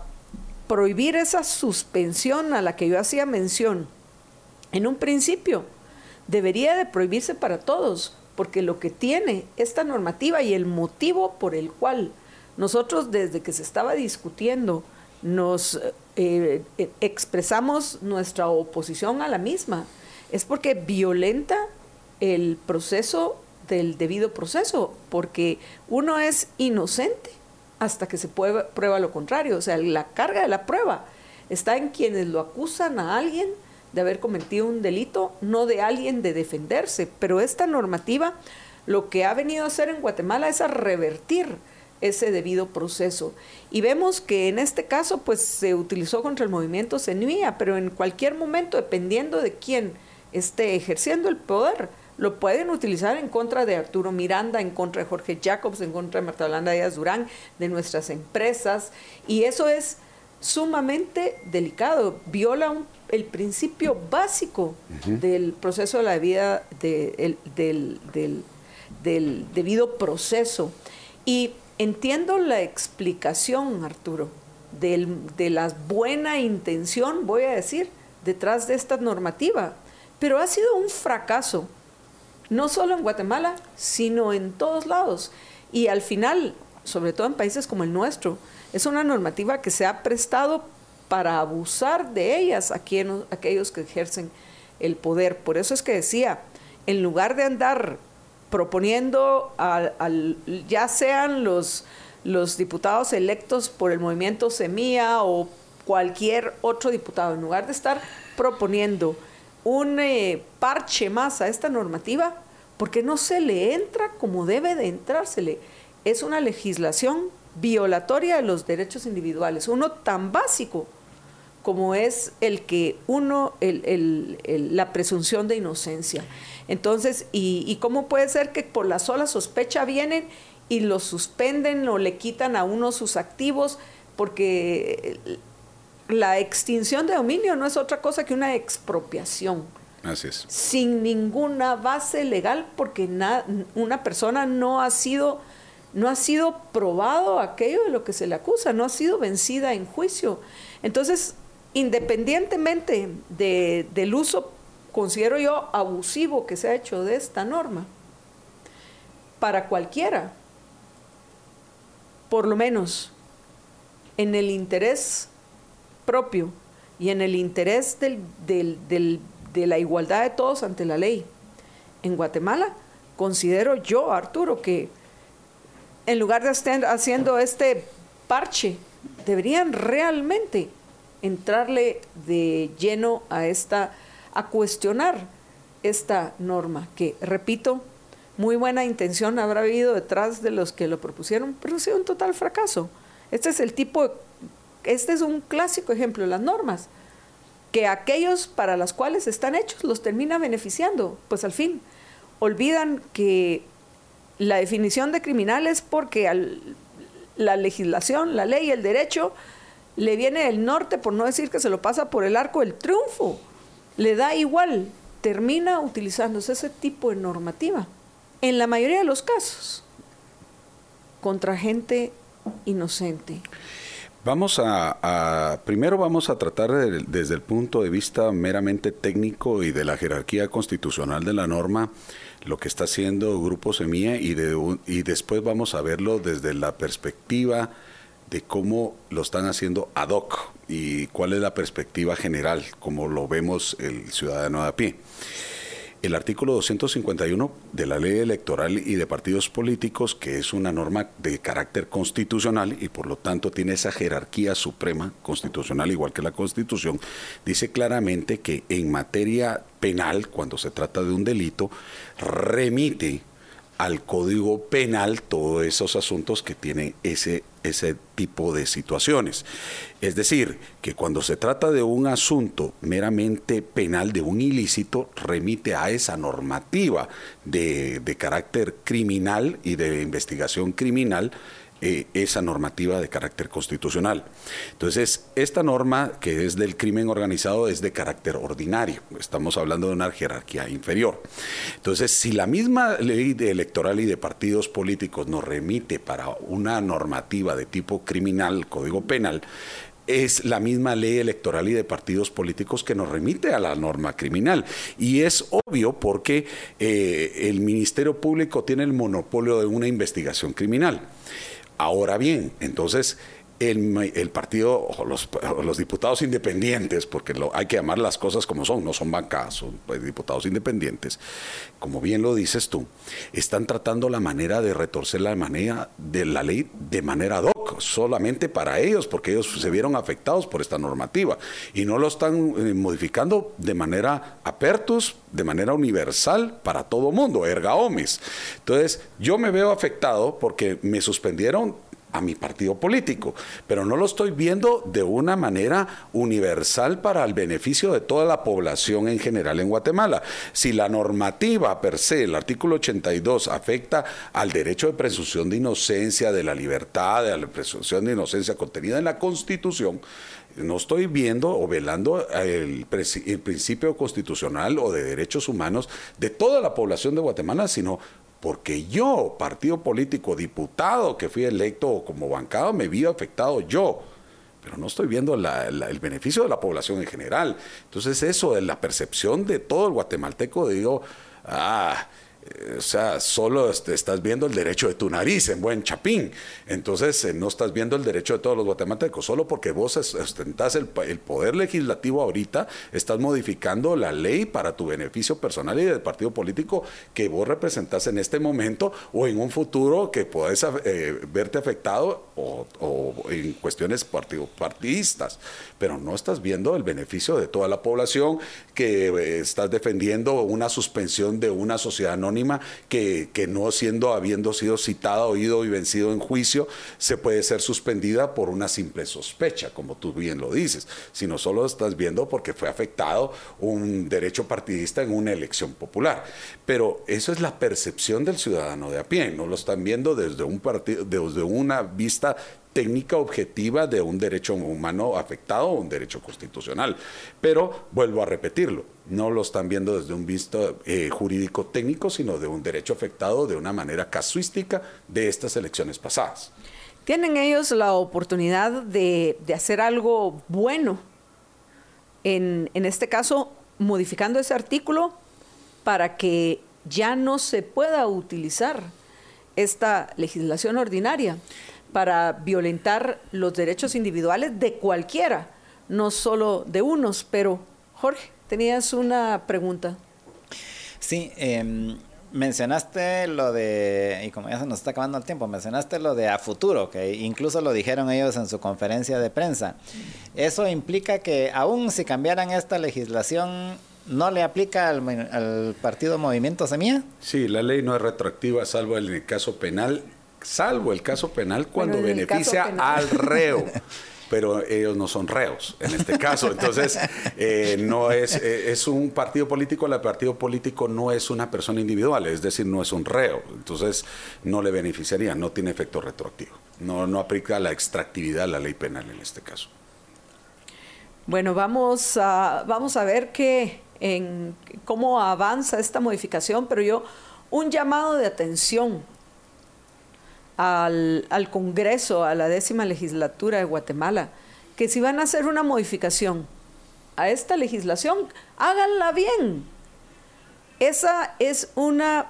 prohibir esa suspensión a la que yo hacía mención en un principio, debería de prohibirse para todos, porque lo que tiene esta normativa y el motivo por el cual nosotros desde que se estaba discutiendo nos eh, eh, expresamos nuestra oposición a la misma, es porque violenta el proceso del debido proceso, porque uno es inocente hasta que se prueba, lo contrario. O sea, la carga de la prueba está en quienes lo acusan a alguien de haber cometido un delito, no de alguien de defenderse. Pero esta normativa lo que ha venido a hacer en Guatemala es a revertir ese debido proceso. Y vemos que en este caso pues se utilizó contra el movimiento CENUIA, pero en cualquier momento, dependiendo de quién esté ejerciendo el poder, lo pueden utilizar en contra de Arturo Miranda, en contra de Jorge Jacobs, en contra de Marta Yolanda Díaz Durán, de nuestras empresas. Y eso es sumamente delicado, viola el principio básico del proceso de la vida, del, del debido proceso. Y entiendo la explicación, Arturo, de la buena intención, voy a decir, detrás de esta normativa, pero ha sido un fracaso no solo en Guatemala, sino en todos lados. Y al final, sobre todo en países como el nuestro, es una normativa que se ha prestado para abusar de ellas a aquellos que ejercen el poder. Por eso es que decía, en lugar de andar proponiendo, al, ya sean los, los diputados electos por el movimiento Semilla o cualquier otro diputado, en lugar de estar proponiendo un eh, parche más a esta normativa porque no se le entra como debe de entrársele. Es una legislación violatoria de los derechos individuales, uno tan básico como es el que uno, la presunción de inocencia. Entonces, y, y, cómo puede ser que por la sola sospecha vienen y lo suspenden o le quitan a uno sus activos? Porque la extinción de dominio no es otra cosa que una expropiación. Así es. Sin ninguna base legal, porque una persona no ha sido no ha sido probado aquello de lo que se le acusa, no ha sido vencida en juicio. Entonces, independientemente del uso, considero yo, abusivo que se ha hecho de esta norma, para cualquiera, por lo menos en el interés propio y en el interés del, de la igualdad de todos ante la ley. En Guatemala, considero yo, Arturo, que en lugar de estar haciendo este parche, deberían realmente entrarle de lleno a esta, a cuestionar esta norma, que repito, muy buena intención habrá habido detrás de los que lo propusieron, pero ha sido un total fracaso. Este es el tipo de este es un clásico ejemplo, las normas, que aquellos para los cuales están hechos los termina beneficiando, pues al fin olvidan que la definición de criminal es porque la legislación, la ley, el derecho le viene del norte, por no decir que se lo pasa por el arco del triunfo, le da igual, termina utilizándose ese tipo de normativa, en la mayoría de los casos, contra gente inocente. Vamos a, primero vamos a tratar desde el punto de vista meramente técnico y de la jerarquía constitucional de la norma lo que está haciendo Grupo Semilla y, de, y después vamos a verlo desde la perspectiva de cómo lo están haciendo ad hoc y cuál es la perspectiva general, como lo vemos el ciudadano de a pie. El artículo 251 de la ley electoral y de partidos políticos, que es una norma de carácter constitucional y por lo tanto tiene esa jerarquía suprema constitucional igual que la constitución, dice claramente que en materia penal, cuando se trata de un delito, remite al Código Penal todos esos asuntos que tienen ese, ese tipo de situaciones. Es decir, que cuando se trata de un asunto meramente penal, de un ilícito, remite a esa normativa de, de carácter criminal y de investigación criminal eh, esa normativa de carácter constitucional. Entonces, esta norma que es del crimen organizado es de carácter ordinario. Estamos hablando de una jerarquía inferior. Entonces, si la misma ley electoral y de partidos políticos nos remite para una normativa de tipo criminal, código penal, es la misma ley electoral y de partidos políticos que nos remite a la norma criminal. Y es obvio porque eh, el Ministerio Público tiene el monopolio de una investigación criminal. Ahora bien, entonces el, partido o los, los, diputados independientes, porque lo, hay que llamar las cosas como son, no son bancadas, son pues, diputados independientes, como bien lo dices tú, están tratando la manera de retorcer la manera de la ley de manera ad hoc, solamente para ellos, porque ellos se vieron afectados por esta normativa y no lo están eh, modificando de manera apertus, de manera universal para todo mundo, erga omis. Entonces, yo me veo afectado porque me suspendieron a mi partido político, pero no lo estoy viendo de una manera universal para el beneficio de toda la población en general en Guatemala. Si la normativa per se, el artículo 82, afecta al derecho de presunción de inocencia, de la libertad, de la presunción de inocencia contenida en la Constitución, no estoy viendo o velando el, el, principio constitucional o de derechos humanos de toda la población de Guatemala, sino porque yo, partido político, diputado que fui electo como bancado, me vi afectado yo. Pero no estoy viendo el beneficio de la población en general. Entonces eso de la percepción de todo el guatemalteco, digo, ah, o sea, solo este, estás viendo el derecho de tu nariz en buen chapín. Entonces, eh, no estás viendo el derecho de todos los guatemaltecos. Solo porque vos ostentás el, poder legislativo ahorita, estás modificando la ley para tu beneficio personal y del partido político que vos representás en este momento o en un futuro que podés eh, verte afectado o, en cuestiones partidistas. Pero no estás viendo el beneficio de toda la población que eh, estás defendiendo una suspensión de una sociedad que, no siendo, habiendo sido citada, oído y vencido en juicio, se puede ser suspendida por una simple sospecha, como tú bien lo dices, sino solo estás viendo porque fue afectado un derecho partidista en una elección popular. Pero eso es la percepción del ciudadano de a pie, no lo están viendo desde un desde una vista técnica objetiva de un derecho humano afectado o un derecho constitucional. Pero vuelvo a repetirlo, no lo están viendo desde un visto eh, jurídico técnico, sino de un derecho afectado de una manera casuística de estas elecciones pasadas. Tienen ellos la oportunidad de, hacer algo bueno, en, en este caso modificando ese artículo para que ya no se pueda utilizar esta legislación ordinaria para violentar los derechos individuales de cualquiera, no solo de unos. Pero, Jorge, tenías una pregunta. Sí, em, mencionaste lo de, y como ya se nos está acabando el tiempo, mencionaste lo de a futuro, que incluso lo dijeron ellos en su conferencia de prensa. Eso implica que aún si cambiaran esta legislación, ¿no le aplica al, partido Movimiento Semilla? Sí, la ley no es retroactiva, salvo en el caso penal salvo el caso penal cuando beneficia al reo. pero ellos no son reos en este caso. Entonces, eh, no es, eh, es un partido político, el partido político no es una persona individual, es decir, no es un reo. Entonces, no le beneficiaría, no tiene efecto retroactivo. No, no aplica la extractividad la ley penal en este caso. Bueno, vamos a, vamos a ver qué, en, cómo avanza esta modificación, pero yo, un llamado de atención al, Congreso, a la décima legislatura de Guatemala, que si van a hacer una modificación a esta legislación, háganla bien. Esa es una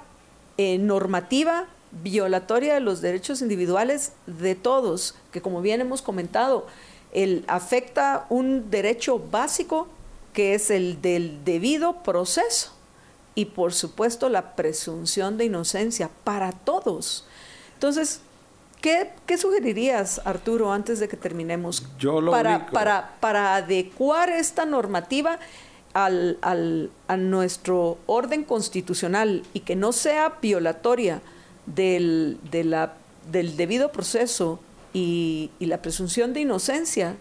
eh, normativa violatoria de los derechos individuales de todos, que como bien hemos comentado, el, afecta un derecho básico que es el del debido proceso y por supuesto la presunción de inocencia para todos. Entonces, ¿qué, sugerirías, Arturo, antes de que terminemos? para, para, adecuar esta normativa al, a nuestro orden constitucional y que no sea violatoria del, de la, del debido proceso y, y la presunción de inocencia,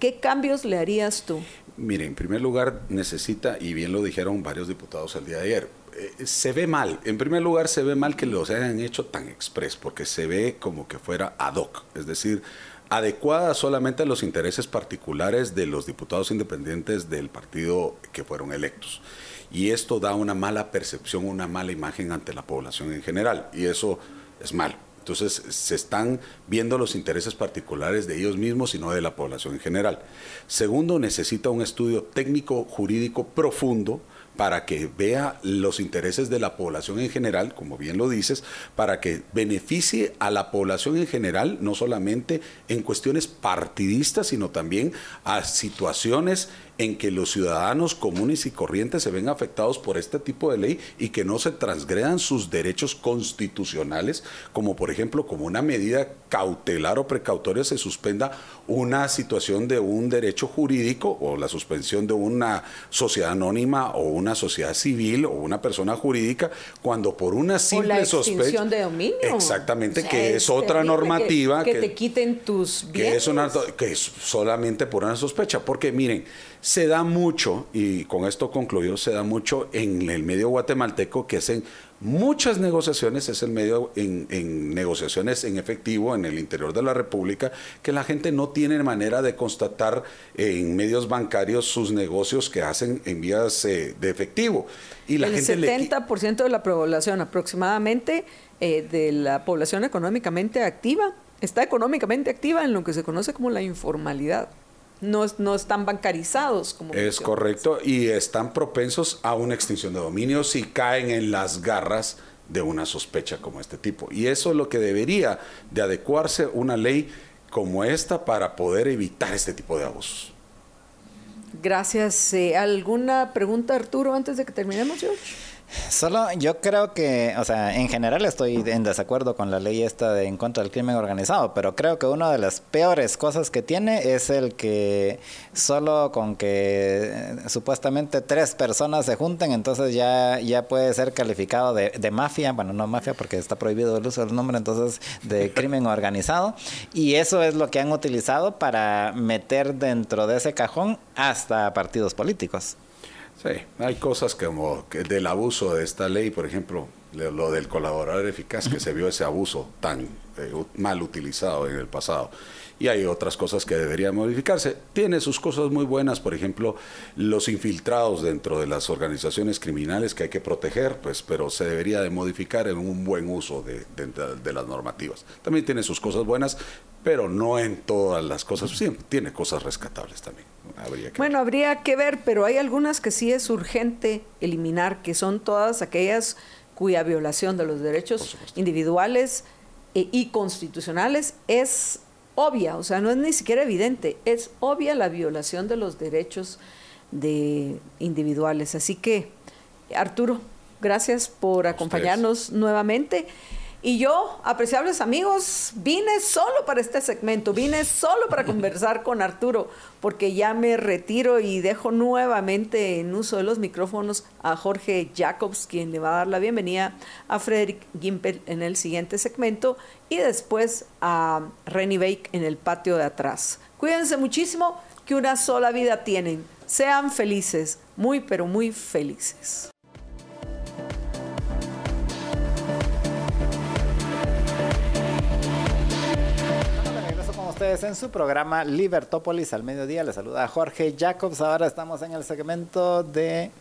¿qué cambios le harías tú? Mire, en primer lugar necesita, y bien lo dijeron varios diputados el día de ayer, eh, se ve mal. En primer lugar, se ve mal que los hayan hecho tan express, porque se ve como que fuera ad hoc, es decir, adecuada solamente a los intereses particulares de los diputados independientes del partido que fueron electos. Y esto da una mala percepción, una mala imagen ante la población en general, y eso es malo. Entonces se están viendo los intereses particulares de ellos mismos y no de la población en general. Segundo, necesita un estudio técnico jurídico profundo para que vea los intereses de la población en general, como bien lo dices, para que beneficie a la población en general, no solamente en cuestiones partidistas, sino también a situaciones en que los ciudadanos comunes y corrientes se ven afectados por este tipo de ley y que no se transgredan sus derechos constitucionales, como por ejemplo, como una medida cautelar o precautoria se suspenda una situación de un derecho jurídico o la suspensión de una sociedad anónima o una sociedad civil o una persona jurídica cuando por una simple sospecha de dominio exactamente que es, otra normativa que, te quiten tus bienes. que es que es solamente por una sospecha porque miren se da mucho, y con esto concluyo, se da mucho en el medio guatemalteco que hacen muchas negociaciones, es el medio en, negociaciones en efectivo en el interior de la República, que la gente no tiene manera de constatar en medios bancarios sus negocios que hacen en vías eh, de efectivo. Y la el 70% de la población aproximadamente eh, de la población económicamente activa está económicamente activa en lo que se conoce como la informalidad no, no están bancarizados. Como es correcto y están propensos a una extinción de dominio si caen en las garras de una sospecha como este tipo. Y eso es lo que debería de adecuarse una ley como esta para poder evitar este tipo de abusos. Gracias. Eh, ¿Alguna pregunta, Arturo, antes de que terminemos, George? Solo yo creo que, o sea, en general estoy en desacuerdo con la ley esta de en contra del crimen organizado, pero creo que una de las peores cosas que tiene es el que solo con que eh, supuestamente tres personas se junten, entonces ya, ya puede ser calificado de, de mafia, bueno, no mafia porque está prohibido el uso del nombre, entonces de crimen organizado, y eso es lo que han utilizado para meter dentro de ese cajón hasta partidos políticos. Sí, hay cosas como que del abuso de esta ley, por ejemplo, lo del colaborador eficaz, que se vio ese abuso tan eh, mal utilizado en el pasado. Y hay otras cosas que deberían modificarse. Tiene sus cosas muy buenas, por ejemplo, los infiltrados dentro de las organizaciones criminales que hay que proteger, pues, pero se debería de modificar en un buen uso de, de las normativas. También tiene sus cosas buenas, pero no en todas las cosas. Sí, tiene cosas rescatables también bueno, habría que ver, pero hay algunas que sí es urgente eliminar, que son todas aquellas cuya violación de los derechos individuales eh, y constitucionales es obvia, o sea, no es ni siquiera evidente, es obvia la violación de los derechos de individuales. Así que, Arturo, gracias por acompañarnos nuevamente. Y yo, apreciables amigos, vine solo para este segmento, vine solo para conversar con Arturo, porque ya me retiro y dejo nuevamente en uso de los micrófonos a Jorge Jacobs, quien le va a dar la bienvenida a Frederick Gimpel en el siguiente segmento y después a Renny Bake en el patio de atrás. Cuídense muchísimo, que una sola vida tienen. Sean felices, muy pero muy felices. En su programa Libertópolis al mediodía. Les saluda Jorge Jacobs. Ahora estamos en el segmento de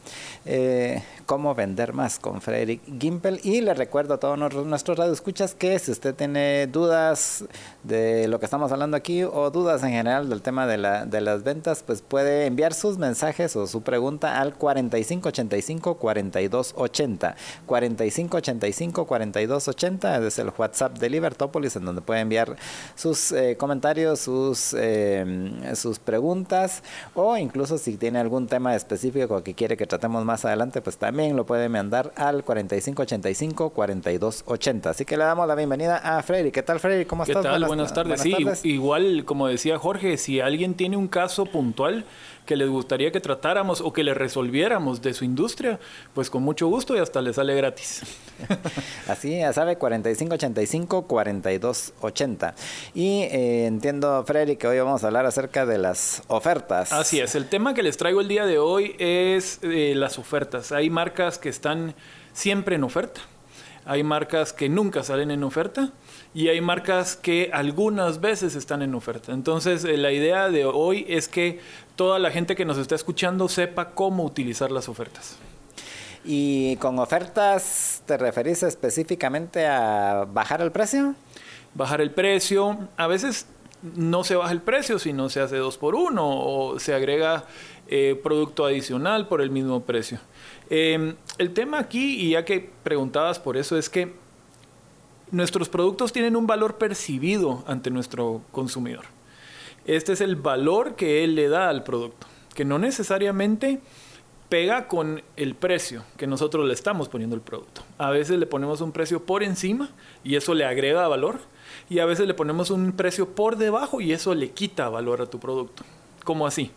eh, cómo vender más con Frederick Gimpel. Y le recuerdo a todos nuestros radioescuchas que si usted tiene dudas de lo que estamos hablando aquí o dudas en general del tema de, la, de las ventas, pues puede enviar sus mensajes o su pregunta al 4585-4280. 4585-4280 es el WhatsApp de Libertópolis en donde puede enviar sus eh, comentarios sus, eh, sus preguntas o incluso si tiene algún tema específico que quiere que tratemos más adelante, pues también lo puede mandar al 4585-4280. Así que le damos la bienvenida a Freddy. ¿Qué tal, Freddy? ¿Cómo ¿Qué estás? Tal? Buenas, tardes. sí, igual, como decía Jorge, si alguien tiene un caso puntual, que les gustaría que tratáramos o que le resolviéramos de su industria, pues con mucho gusto y hasta le sale gratis. Así, ya sabe, 4585-4280. Y eh, entiendo, Freddy, que hoy vamos a hablar acerca de las ofertas. Así es, el tema que les traigo el día de hoy es eh, las ofertas. Hay marcas que están siempre en oferta. Hay marcas que nunca salen en oferta y hay marcas que algunas veces están en oferta. Entonces, eh, la idea de hoy es que toda la gente que nos está escuchando sepa cómo utilizar las ofertas. ¿Y con ofertas te referís específicamente a bajar el precio? Bajar el precio, a veces no se baja el precio, sino se hace dos por uno o se agrega eh, producto adicional por el mismo precio. Em, el tema aquí, y ya que preguntabas por eso, es que nuestros productos tienen un valor percibido ante nuestro consumidor. Este es el valor que él le da al producto, que no necesariamente pega con el precio que nosotros le estamos poniendo al producto. A veces le ponemos un precio por encima y eso le agrega valor y a veces le ponemos un precio por debajo y eso le quita valor a tu producto. ¿Cómo así?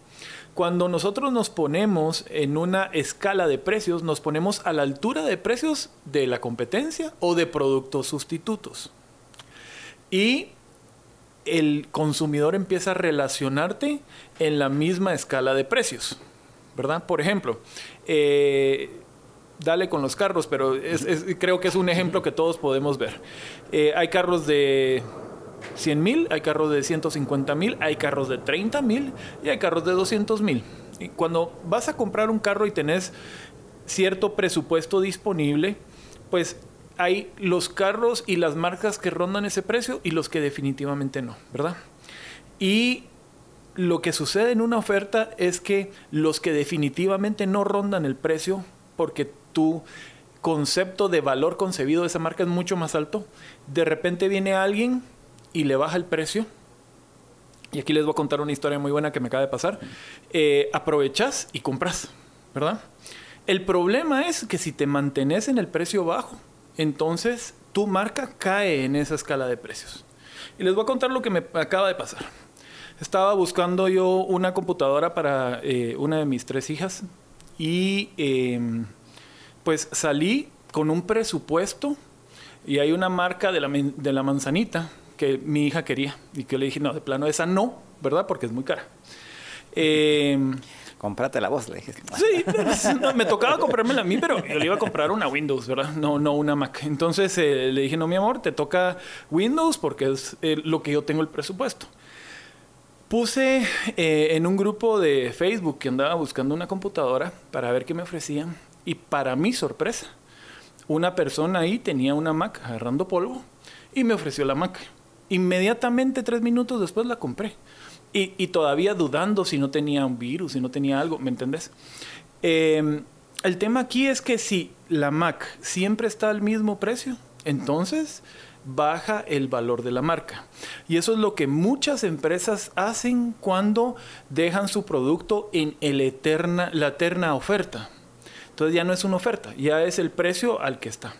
Cuando nosotros nos ponemos en una escala de precios, nos ponemos a la altura de precios de la competencia o de productos sustitutos. Y el consumidor empieza a relacionarte en la misma escala de precios, ¿verdad? Por ejemplo, eh, dale con los carros, pero creo que es un ejemplo que todos podemos ver. Eh, hay carros de 100 mil, hay carros de 150 mil, hay carros de 30 mil y hay carros de 200 mil. Y cuando vas a comprar un carro y tenés cierto presupuesto disponible, pues hay los carros y las marcas que rondan ese precio y los que definitivamente no, ¿verdad? Y lo que sucede en una oferta es que los que definitivamente no rondan el precio porque tu concepto de valor concebido de esa marca es mucho más alto, de repente viene alguien y le baja el precio. Y aquí les voy a contar una historia muy buena que me acaba de pasar. Eh, aprovechas y compras, ¿verdad? El problema es que si te mantenés en el precio bajo, entonces tu marca cae en esa escala de precios. Y les voy a contar lo que me acaba de pasar. Estaba buscando yo una computadora para eh, una de mis tres hijas y em, pues salí con un presupuesto y hay una marca de la, de la manzanita que mi hija quería y que le dije, no, de plano esa no, ¿verdad? Porque es muy cara. Eh, Comprate la voz, le dije. Sí, me tocaba comprármela a mí, pero yo le iba a comprar una Windows, ¿verdad? No, no una Mac. Entonces eh, le dije, no, mi amor, te toca Windows porque es eh, lo que yo tengo el presupuesto. Puse eh, en un grupo de Facebook que andaba buscando una computadora para ver qué me ofrecían y para mi sorpresa, una persona ahí tenía una Mac agarrando polvo y me ofreció la Mac. Inmediatamente, tres minutos después, la compré. Y, todavía dudando si no tenía un virus, si no tenía algo, ¿me entendés? Em, el tema aquí es que si la Mac siempre está al mismo precio, entonces baja el valor de la marca. Y eso es lo que muchas empresas hacen cuando dejan su producto en el eterna, la eterna oferta. Entonces ya no es una oferta, ya es el precio al que está.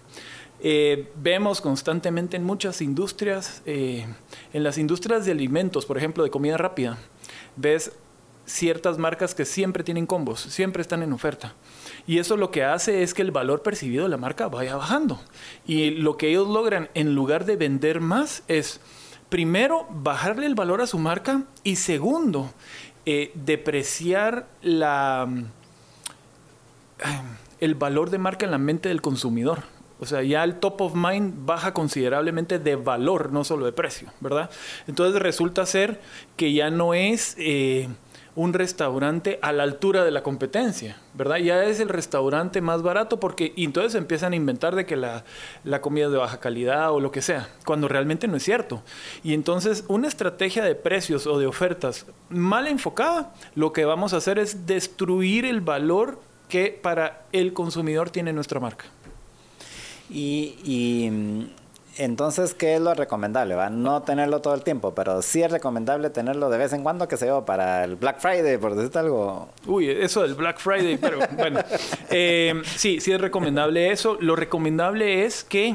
Eh, vemos constantemente en muchas industrias, eh, en las industrias de alimentos, por ejemplo, de comida rápida, ves ciertas marcas que siempre tienen combos, siempre están en oferta. Y eso lo que hace es que el valor percibido de la marca vaya bajando. Y lo que ellos logran, en lugar de vender más, es primero bajarle el valor a su marca y segundo, eh, depreciar la, el valor de marca en la mente del consumidor. O sea, ya el top of mind baja considerablemente de valor, no solo de precio, ¿verdad? Entonces resulta ser que ya no es eh, un restaurante a la altura de la competencia, ¿verdad? Ya es el restaurante más barato porque entonces empiezan a inventar de que la, la comida es de baja calidad o lo que sea, cuando realmente no es cierto. Y entonces una estrategia de precios o de ofertas mal enfocada, lo que vamos a hacer es destruir el valor que para el consumidor tiene nuestra marca. Y, mm, entonces, ¿qué es lo recomendable? ¿va? No tenerlo todo el tiempo, pero sí es recomendable tenerlo de vez en cuando, que se yo, para el Black Friday, por decirte algo. Uy, eso del Black Friday, pero bueno. Eh, sí, sí es recomendable eso. Lo recomendable es que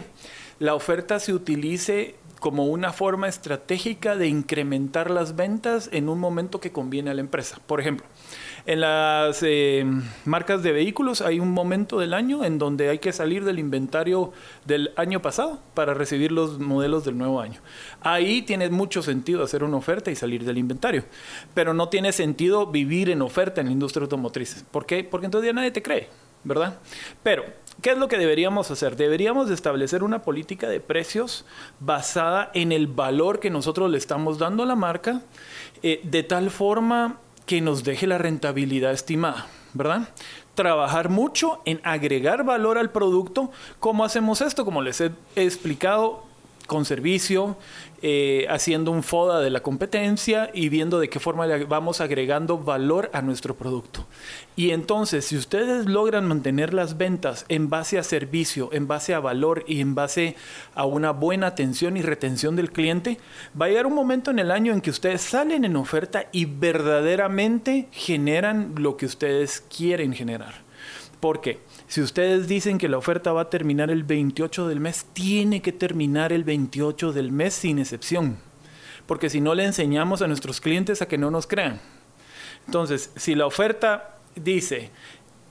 la oferta se utilice como una forma estratégica de incrementar las ventas en un momento que conviene a la empresa. Por ejemplo, en las eh, marcas de vehículos hay un momento del año en donde hay que salir del inventario del año pasado para recibir los modelos del nuevo año. Ahí tiene mucho sentido hacer una oferta y salir del inventario, pero no tiene sentido vivir en oferta en la industria automotriz. ¿Por qué? Porque entonces ya nadie te cree, ¿verdad? Pero ¿Qué es lo que deberíamos hacer? Deberíamos establecer una política de precios basada en el valor que nosotros le estamos dando a la marca, eh, de tal forma que nos deje la rentabilidad estimada, ¿verdad? Trabajar mucho en agregar valor al producto. ¿Cómo hacemos esto? Como les he explicado, con servicio, eh, haciendo un FODA de la competencia y viendo de qué forma vamos agregando valor a nuestro producto. Y entonces, si ustedes logran mantener las ventas en base a servicio, en base a valor y en base a una buena atención y retención del cliente, va a llegar un momento en el año en que ustedes salen en oferta y verdaderamente generan lo que ustedes quieren generar. ¿Por qué? Si ustedes dicen que la oferta va a terminar el 28 del mes, tiene que terminar el 28 del mes sin excepción. Porque si no le enseñamos a nuestros clientes a que no nos crean. Entonces, si la oferta dice,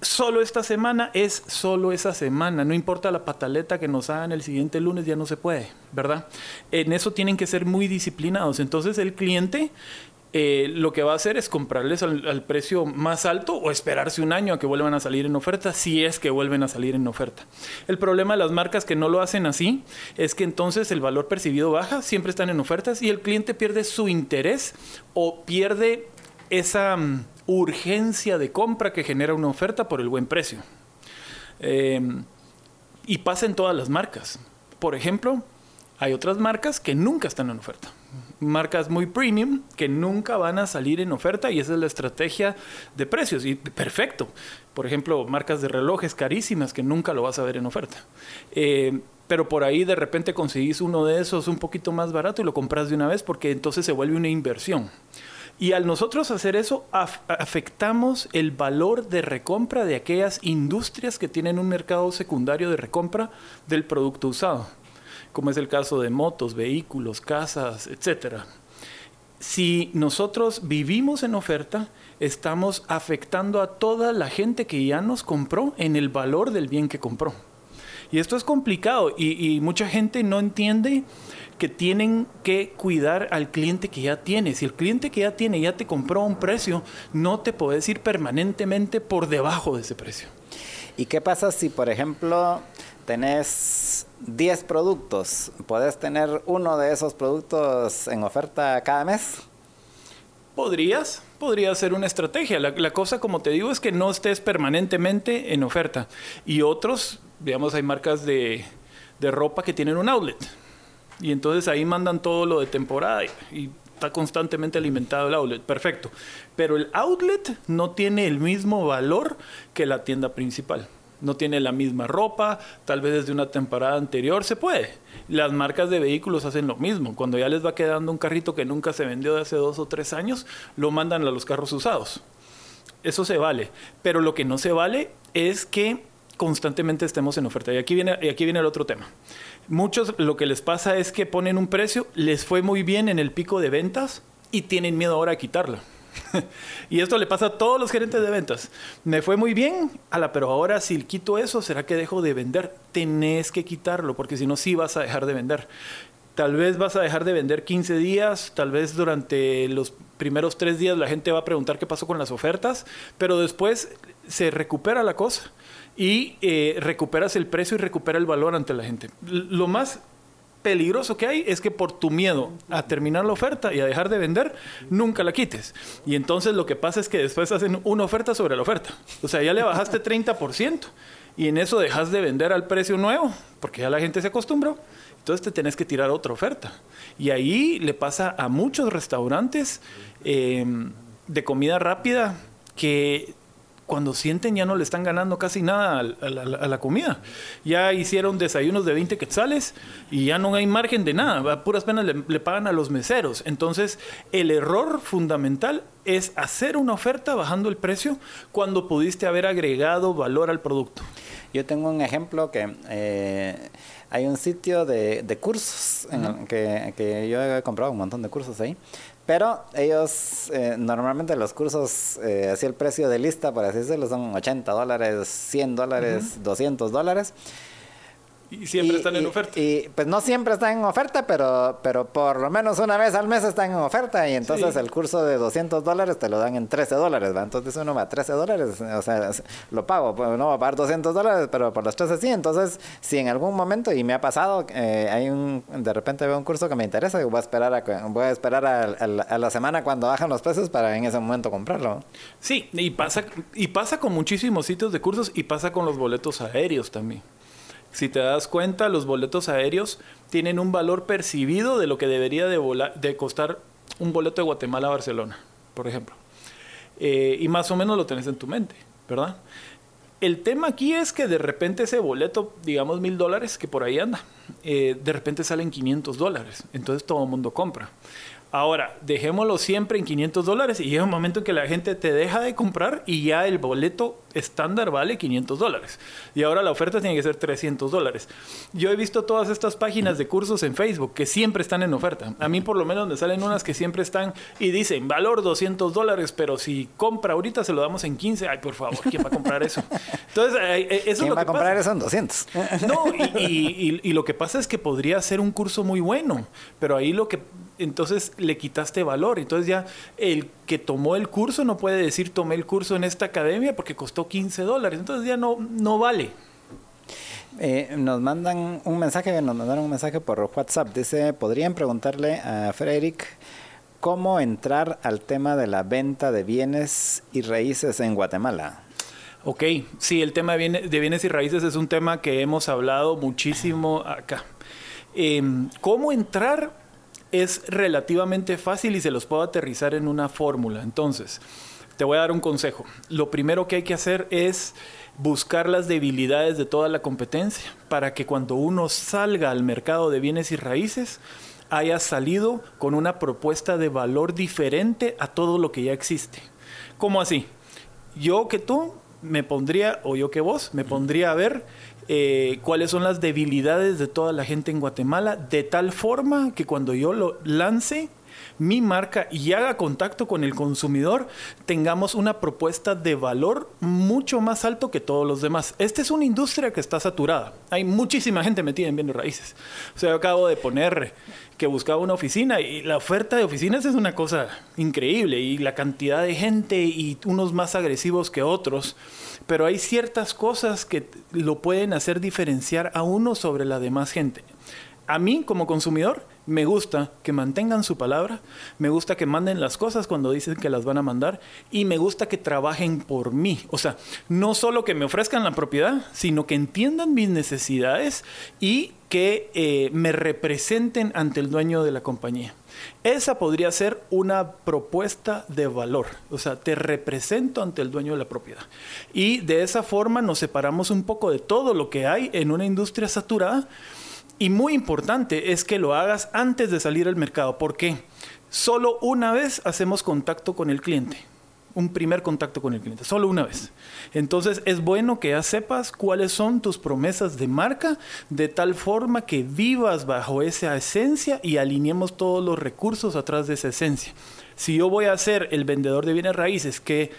solo esta semana es solo esa semana, no importa la pataleta que nos hagan el siguiente lunes, ya no se puede, ¿verdad? En eso tienen que ser muy disciplinados. Entonces el cliente eh, lo que va a hacer es comprarles al, precio más alto o esperarse un año a que vuelvan a salir en oferta, si es que vuelven a salir en oferta. El problema de las marcas que no lo hacen así es que entonces el valor percibido baja, siempre están en ofertas y el cliente pierde su interés o pierde esa mm, urgencia de compra que genera una oferta por el buen precio. Em, y pasa en todas las marcas. Por ejemplo, hay otras marcas que nunca están en oferta marcas muy premium que nunca van a salir en oferta y esa es la estrategia de precios. Y perfecto. Por ejemplo, marcas de relojes carísimas que nunca lo vas a ver en oferta. Eh, pero por ahí de repente conseguís uno de esos un poquito más barato y lo compras de una vez porque entonces se vuelve una inversión. Y al nosotros hacer eso, afectamos el valor de recompra de aquellas industrias que tienen un mercado secundario de recompra del producto usado como es el caso de motos, vehículos, casas, etc. Si nosotros vivimos en oferta, estamos afectando a toda la gente que ya nos compró en el valor del bien que compró. Y esto es complicado y, mucha gente no entiende que tienen que cuidar al cliente que ya tiene. Si el cliente que ya tiene ya te compró a un precio, no te puedes ir permanentemente por debajo de ese precio. ¿Y qué pasa si, por ejemplo, tenés 10 productos, ¿puedes tener uno de esos productos en oferta cada mes? Podrías, podría ser una estrategia. La, cosa, como te digo, es que no estés permanentemente en oferta. Y otros, digamos, hay marcas de, ropa que tienen un outlet. Y entonces ahí mandan todo lo de temporada y está constantemente alimentado el outlet. Perfecto. Pero el outlet no tiene el mismo valor que la tienda principal no tiene la misma ropa, tal vez desde una temporada anterior, se puede. Las marcas de vehículos hacen lo mismo. Cuando ya les va quedando un carrito que nunca se vendió de hace dos o tres años, lo mandan a los carros usados. Eso se vale. Pero lo que no se vale es que constantemente estemos en oferta. Y aquí viene, y aquí viene el otro tema. Muchos lo que les pasa es que ponen un precio, les fue muy bien en el pico de ventas y tienen miedo ahora a quitarlo. y esto le pasa a todos los gerentes de ventas. Me fue muy bien, ala, pero ahora si quito eso, ¿será que dejo de vender? Tenés que quitarlo, porque si no, sí vas a dejar de vender. Tal vez vas a dejar de vender 15 días, tal vez durante los primeros tres días la gente va a preguntar qué pasó con las ofertas, pero después se recupera la cosa y eh, recuperas el precio y recupera el valor ante la gente. Lo más peligroso que hay es que por tu miedo a terminar la oferta y a dejar de vender, nunca la quites. Y entonces lo que pasa es que después hacen una oferta sobre la oferta. O sea, ya le bajaste 30% y en eso dejas de vender al precio nuevo, porque ya la gente se acostumbró. Entonces te tenés que tirar otra oferta. Y ahí le pasa a muchos restaurantes eh, de comida rápida que cuando sienten ya no le están ganando casi nada a, la, comida. Ya hicieron desayunos de 20 quetzales y ya no hay margen de nada. A puras penas le, le, pagan a los meseros. Entonces, el error fundamental es hacer una oferta bajando el precio cuando pudiste haber agregado valor al producto. Yo tengo un ejemplo que... Eh, hay un sitio de, cursos en que, que, yo he comprado un montón de cursos ahí, pero ellos, eh, normalmente los cursos, eh, así el precio de lista, por así decirlo, son 80 dólares, 100 dólares, 200 dólares. Y siempre están en oferta. Y pues no siempre están en oferta, pero, pero por lo menos una vez al mes están en oferta. Y entonces el curso de 200 dólares te lo dan en 13 dólares. ¿va? Entonces uno va a 13 dólares, o sea, lo pago. Pues no va a pagar 200 dólares, pero por los 13 sí. Entonces, si en algún momento, y me ha pasado, eh, hay un, de repente veo un curso que me interesa y voy a esperar a, voy a, esperar a, la semana cuando bajan los precios para en ese momento comprarlo. Sí, y pasa, y pasa con muchísimos sitios de cursos y pasa con los boletos aéreos también. Si te das cuenta, los boletos aéreos tienen un valor percibido de lo que debería de, costar un boleto de Guatemala a Barcelona, por ejemplo. Eh, y más o menos lo tenés en tu mente, ¿verdad? El tema aquí es que de repente ese boleto, digamos mil dólares, que por ahí anda, eh, de repente salen 500 dólares. Entonces todo el mundo compra. Ahora, dejémoslo siempre en 500 dólares y llega un momento en que la gente te deja de comprar y ya el boleto estándar vale 500 dólares. Y ahora la oferta tiene que ser 300 dólares. Yo he visto todas estas páginas de cursos en Facebook que siempre están en oferta. A mí por lo menos me salen unas que siempre están y dicen valor 200 dólares, pero si compra ahorita se lo damos en 15. Ay, por favor, ¿quién va a comprar eso? Entonces, eh, eh, eso ¿Quién va a comprar eso en 200? No, y, y lo que pasa es que podría ser un curso muy bueno, pero ahí lo que entonces le quitaste valor. Entonces ya el que tomó el curso no puede decir tomé el curso en esta academia porque costó 15 dólares. Entonces ya no, no vale. Eh, nos mandan un mensaje, nos mandaron un mensaje por WhatsApp. Dice, ¿podrían preguntarle a Frederick cómo entrar al tema de la venta de bienes y raíces en Guatemala? Ok, sí, el tema de bienes, y raíces es un tema que hemos hablado muchísimo acá. Em, ¿Cómo entrar? Es relativamente fácil y se los puedo aterrizar en una fórmula. Entonces, te voy a dar un consejo. Lo primero que hay que hacer es buscar las debilidades de toda la competencia para que cuando uno salga al mercado de bienes y raíces haya salido con una propuesta de valor diferente a todo lo que ya existe. ¿Cómo así? Yo que tú me pondría, o yo que vos, me pondría a ver eh, cuáles son las debilidades de toda la gente en Guatemala, de tal forma que cuando yo lo lance mi marca y haga contacto con el consumidor, tengamos una propuesta de valor mucho más alto que todos los demás. Esta es una industria que está saturada. Hay muchísima gente metida en bienes raíces. O sea, yo acabo de poner que buscaba una oficina y la oferta de oficinas es una cosa increíble y la cantidad de gente y unos más agresivos que otros pero hay ciertas cosas que lo pueden hacer diferenciar a uno sobre la demás gente. A mí, como consumidor, me gusta que mantengan su palabra, me gusta que manden las cosas cuando dicen que las van a mandar y me gusta que trabajen por mí. O sea, no solo que me ofrezcan la propiedad, sino que entiendan mis necesidades y que eh, me representen ante el dueño de la compañía. Esa podría ser una propuesta de valor, o sea, te represento ante el dueño de la propiedad. Y de esa forma nos separamos un poco de todo lo que hay en una industria saturada. Y muy importante es que lo hagas antes de salir al mercado. ¿Por qué? Solo una vez hacemos contacto con el cliente un primer contacto con el cliente, solo una vez. Entonces es bueno que ya sepas cuáles son tus promesas de marca, de tal forma que vivas bajo esa esencia y alineemos todos los recursos atrás de esa esencia. Si yo voy a ser el vendedor de bienes raíces que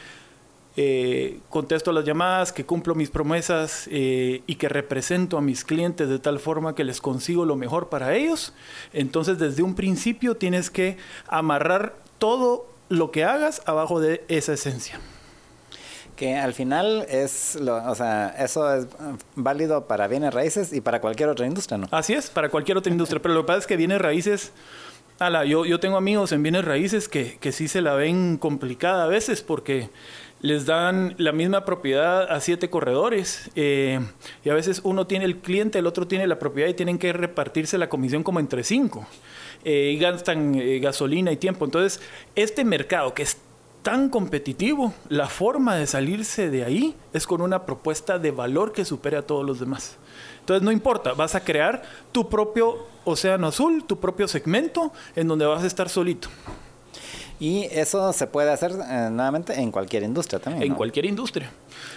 eh, contesto las llamadas, que cumplo mis promesas eh, y que represento a mis clientes de tal forma que les consigo lo mejor para ellos, entonces desde un principio tienes que amarrar todo lo que hagas abajo de esa esencia. Que al final es, lo, o sea, eso es válido para bienes raíces y para cualquier otra industria, ¿no? Así es, para cualquier otra industria. Pero lo que pasa es que bienes raíces, ala, yo, yo tengo amigos en bienes raíces que, que sí se la ven complicada a veces porque les dan la misma propiedad a siete corredores eh, y a veces uno tiene el cliente, el otro tiene la propiedad y tienen que repartirse la comisión como entre cinco. Eh, y gastan eh, gasolina y tiempo. Entonces, este mercado que es tan competitivo, la forma de salirse de ahí es con una propuesta de valor que supere a todos los demás. Entonces no importa, vas a crear tu propio océano azul, tu propio segmento en donde vas a estar solito. Y eso se puede hacer eh, nuevamente en cualquier industria también. En cualquier industria,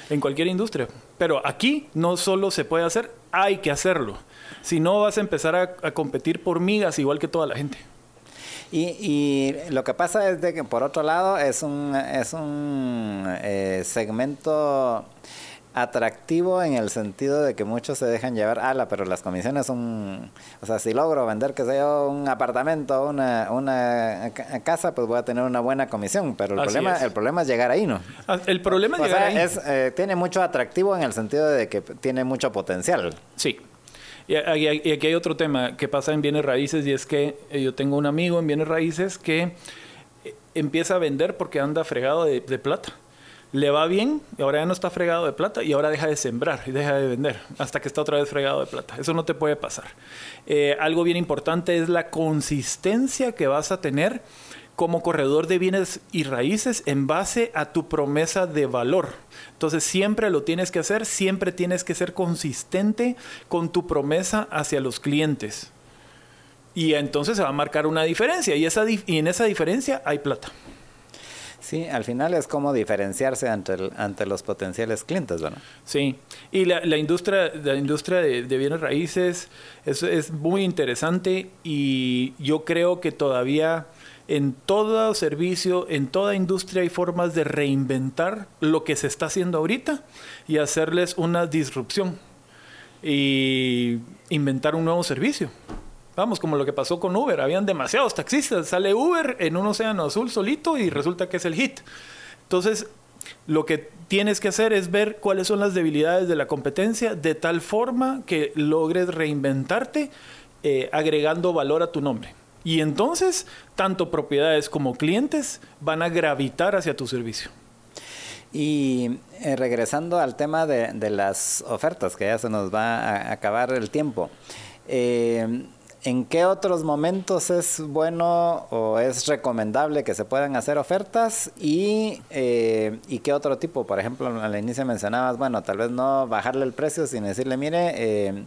en cualquier industria. Pero aquí no solo se puede hacer, hay que hacerlo. Si no, vas a empezar a, competir por migas igual que toda la gente. Y, lo que pasa es de que por otro lado es un, es un eh, segmento atractivo en el sentido de que muchos se dejan llevar, ala, pero las comisiones son, o sea, si logro vender, que sea un apartamento, una, una casa, pues voy a tener una buena comisión, pero el, problema, el problema es llegar ahí, ¿no? Ah, el problema es llegar ahí. Eh, tiene mucho atractivo en el sentido de que tiene mucho potencial. Sí. Y aquí hay otro tema que pasa en bienes raíces y es que eh, yo tengo un amigo en bienes raíces que eh, empieza a vender porque anda fregado de plata le va bien y ahora ya no está fregado de plata y ahora deja de sembrar y deja de vender hasta que está otra vez fregado de plata. Eso no te puede pasar. Eh, algo bien importante es la consistencia que vas a tener como corredor de bienes y raíces en base a tu promesa de valor. Entonces siempre lo tienes que hacer, siempre tienes que ser consistente con tu promesa hacia los clientes. Y entonces se va a marcar una diferencia y, en esa diferencia hay plata. Sí, al final es como diferenciarse ante, ante los potenciales clientes, ¿verdad? Sí, y la, la industria, la industria de, bienes raíces es, es, muy interesante y yo creo que todavía en todo servicio, en toda industria hay formas de reinventar lo que se está haciendo ahorita y hacerles una disrupción y inventar un nuevo servicio. Vamos, como lo que pasó con Uber. Habían demasiados taxistas. Sale Uber en un océano azul solito y resulta que es el hit. Entonces, lo que tienes que hacer es ver cuáles son las debilidades de la competencia de tal forma que logres reinventarte eh, agregando valor a tu nombre. Y entonces, tanto propiedades como clientes van a gravitar hacia tu servicio. Y eh, regresando al tema de, las ofertas, que ya se nos va a acabar el tiempo. Eh, ¿En qué otros momentos es bueno o es recomendable que se puedan hacer ofertas? Y, eh, y qué otro tipo, por ejemplo, al inicio mencionabas, bueno, tal vez no bajarle el precio, sin decirle, mire, eh,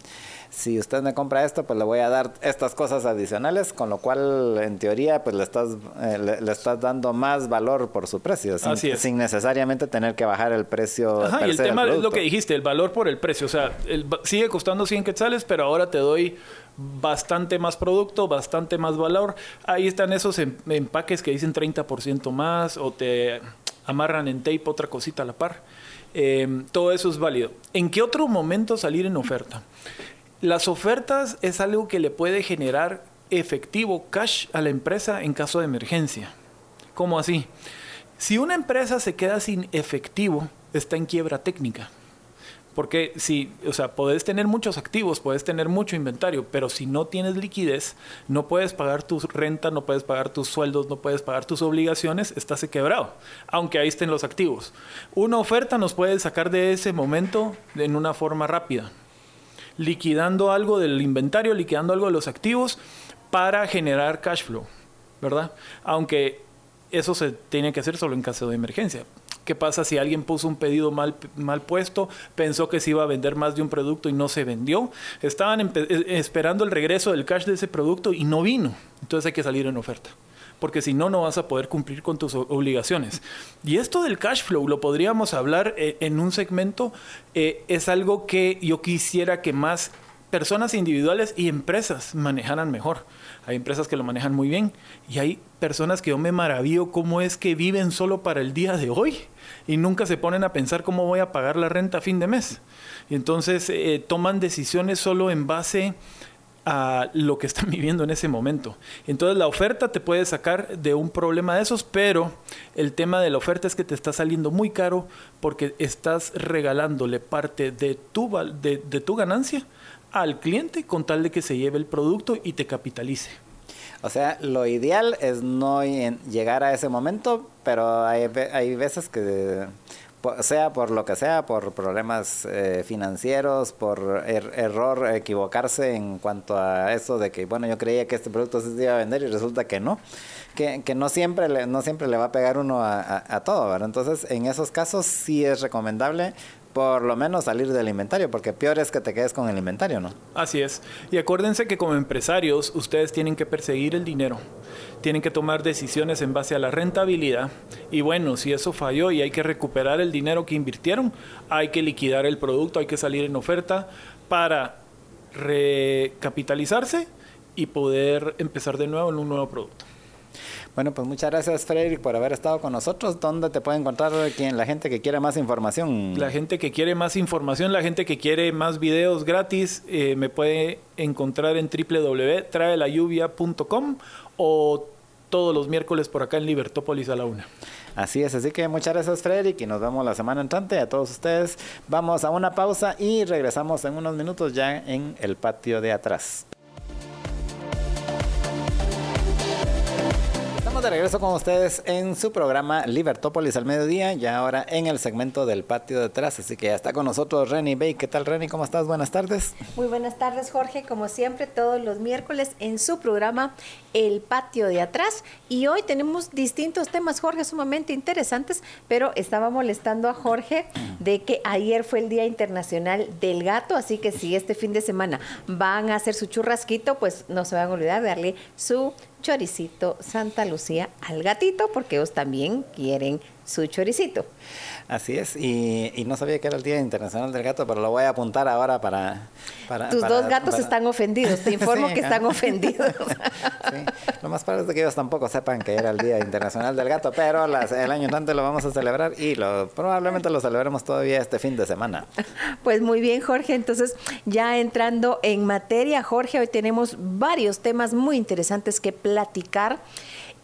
si usted me compra esto, pues le voy a dar estas cosas adicionales, con lo cual en teoría pues le estás, eh, le, estás dando más valor por su precio, sin, sin necesariamente tener que bajar el precio. Ajá, y el tema es lo que dijiste, el valor por el precio, o sea, sigue costando 100 quetzales, pero ahora te doy bastante más producto, bastante más valor. Ahí están esos em, empaques que dicen 30% más o te amarran en tape otra cosita a la par. Em, todo eso es válido. ¿En qué otro momento salir en oferta? Las ofertas es algo que le puede generar efectivo, cash a la empresa en caso de emergencia. ¿Cómo así? Si una empresa se queda sin efectivo, está en quiebra técnica. Porque si, o sea, puedes tener muchos activos, puedes tener mucho inventario, pero si no tienes liquidez, no puedes pagar tu renta, no puedes pagar tus sueldos, no puedes pagar tus obligaciones, estás quebrado, aunque ahí estén los activos. Una oferta nos puede sacar de ese momento en una forma rápida liquidando algo del inventario, liquidando algo de los activos para generar cash flow, ¿verdad? Aunque eso se tiene que hacer solo en caso de emergencia. ¿Qué pasa si alguien puso un pedido mal, mal puesto, pensó que se iba a vender más de un producto y no se vendió? Estaban eh, esperando el regreso del cash de ese producto y no vino. Entonces hay que salir en oferta porque si no, no vas a poder cumplir con tus obligaciones. Y esto del cash flow lo podríamos hablar eh, en un segmento, eh, es algo que yo quisiera que más personas individuales y empresas manejaran mejor. Hay empresas que lo manejan muy bien y hay personas que yo me maravillo cómo es que viven solo para el día de hoy y nunca se ponen a pensar cómo voy a pagar la renta a fin de mes. Y entonces eh, toman decisiones solo en base a lo que están viviendo en ese momento. Entonces la oferta te puede sacar de un problema de esos, pero el tema de la oferta es que te está saliendo muy caro porque estás regalándole parte de tu, de, tu ganancia al cliente con tal de que se lleve el producto y te capitalice. O sea, lo ideal es no llegar a ese momento, pero hay, hay veces que sea por lo que sea, por problemas eh, financieros, por er, error, equivocarse en cuanto a eso de que, bueno, yo creía que este producto se iba a vender y resulta que no, que, no, siempre le, no siempre le va a pegar uno a, a todo, ¿verdad? Entonces, en esos casos sí es recomendable por lo menos salir del inventario, porque peor es que te quedes con el inventario, ¿no? Así es. Y acuérdense que como empresarios ustedes tienen que perseguir el dinero, tienen que tomar decisiones en base a la rentabilidad y bueno, si eso falló y hay que recuperar el dinero que invirtieron, hay que liquidar el producto, hay que salir en oferta para recapitalizarse y poder empezar de nuevo en un nuevo producto. Bueno, pues muchas gracias, Frederick, por haber estado con nosotros. ¿Dónde te puede encontrar quien, la gente que quiere más información? La gente que quiere más información, la gente que quiere más videos gratis, eh, me puede encontrar en www.traelayuvia.com o todos los miércoles por acá en Libertópolis a la una. Así es, así que muchas gracias Frederick y nos vemos la semana entrante. A todos ustedes vamos a una pausa y regresamos en unos minutos ya en el patio de atrás. De regreso con ustedes en su programa Libertópolis al mediodía y ahora en el segmento del patio detrás. Así que ya está con nosotros Reni Bay. ¿Qué tal Reni? ¿Cómo estás? Buenas tardes. Muy buenas tardes Jorge, como siempre todos los miércoles en su programa El patio de atrás. Y hoy tenemos distintos temas, Jorge, sumamente interesantes, pero estaba molestando a Jorge de que ayer fue el Día Internacional del Gato, así que si este fin de semana van a hacer su churrasquito, pues no se van a olvidar de darle su choricito Santa Lucía al gatito, porque ellos también quieren su choricito. Así es, y, no sabía que era el Día Internacional del Gato, pero lo voy a apuntar ahora para... para Tus dos gatos están ofendidos, te informo que están ofendidos. sí. Lo más padre es que ellos tampoco sepan que era el Día Internacional del Gato, pero el año entrante lo vamos a celebrar y lo, probablemente lo celebremos todavía este fin de semana. Pues muy bien, Jorge, entonces ya entrando en materia, Jorge, hoy tenemos varios temas muy interesantes que platicar.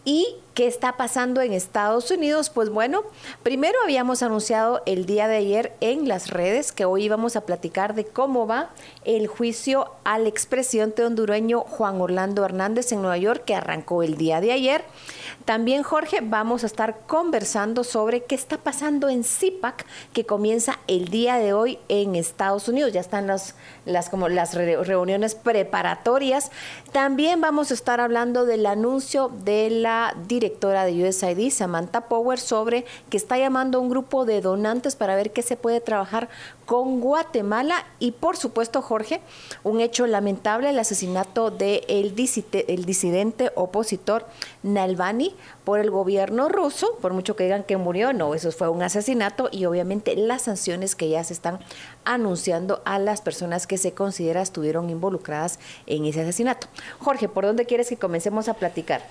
¿Y qué está pasando en Estados Unidos? Pues bueno, primero habíamos anunciado el día de ayer en las redes que hoy íbamos a platicar de cómo va el juicio al expresidente hondureño Juan Orlando Hernández en Nueva York que arrancó el día de ayer. También, Jorge, vamos a estar conversando sobre qué está pasando en CIPAC, que comienza el día de hoy en Estados Unidos. Ya están las, las, como las reuniones preparatorias. También vamos a estar hablando del anuncio de la directora de USAID, Samantha Power, sobre que está llamando a un grupo de donantes para ver qué se puede trabajar con Guatemala y por supuesto Jorge, un hecho lamentable, el asesinato del de el disidente opositor Nalbani por el gobierno ruso, por mucho que digan que murió, no, eso fue un asesinato y obviamente las sanciones que ya se están anunciando a las personas que se considera estuvieron involucradas en ese asesinato. Jorge, ¿por dónde quieres que comencemos a platicar?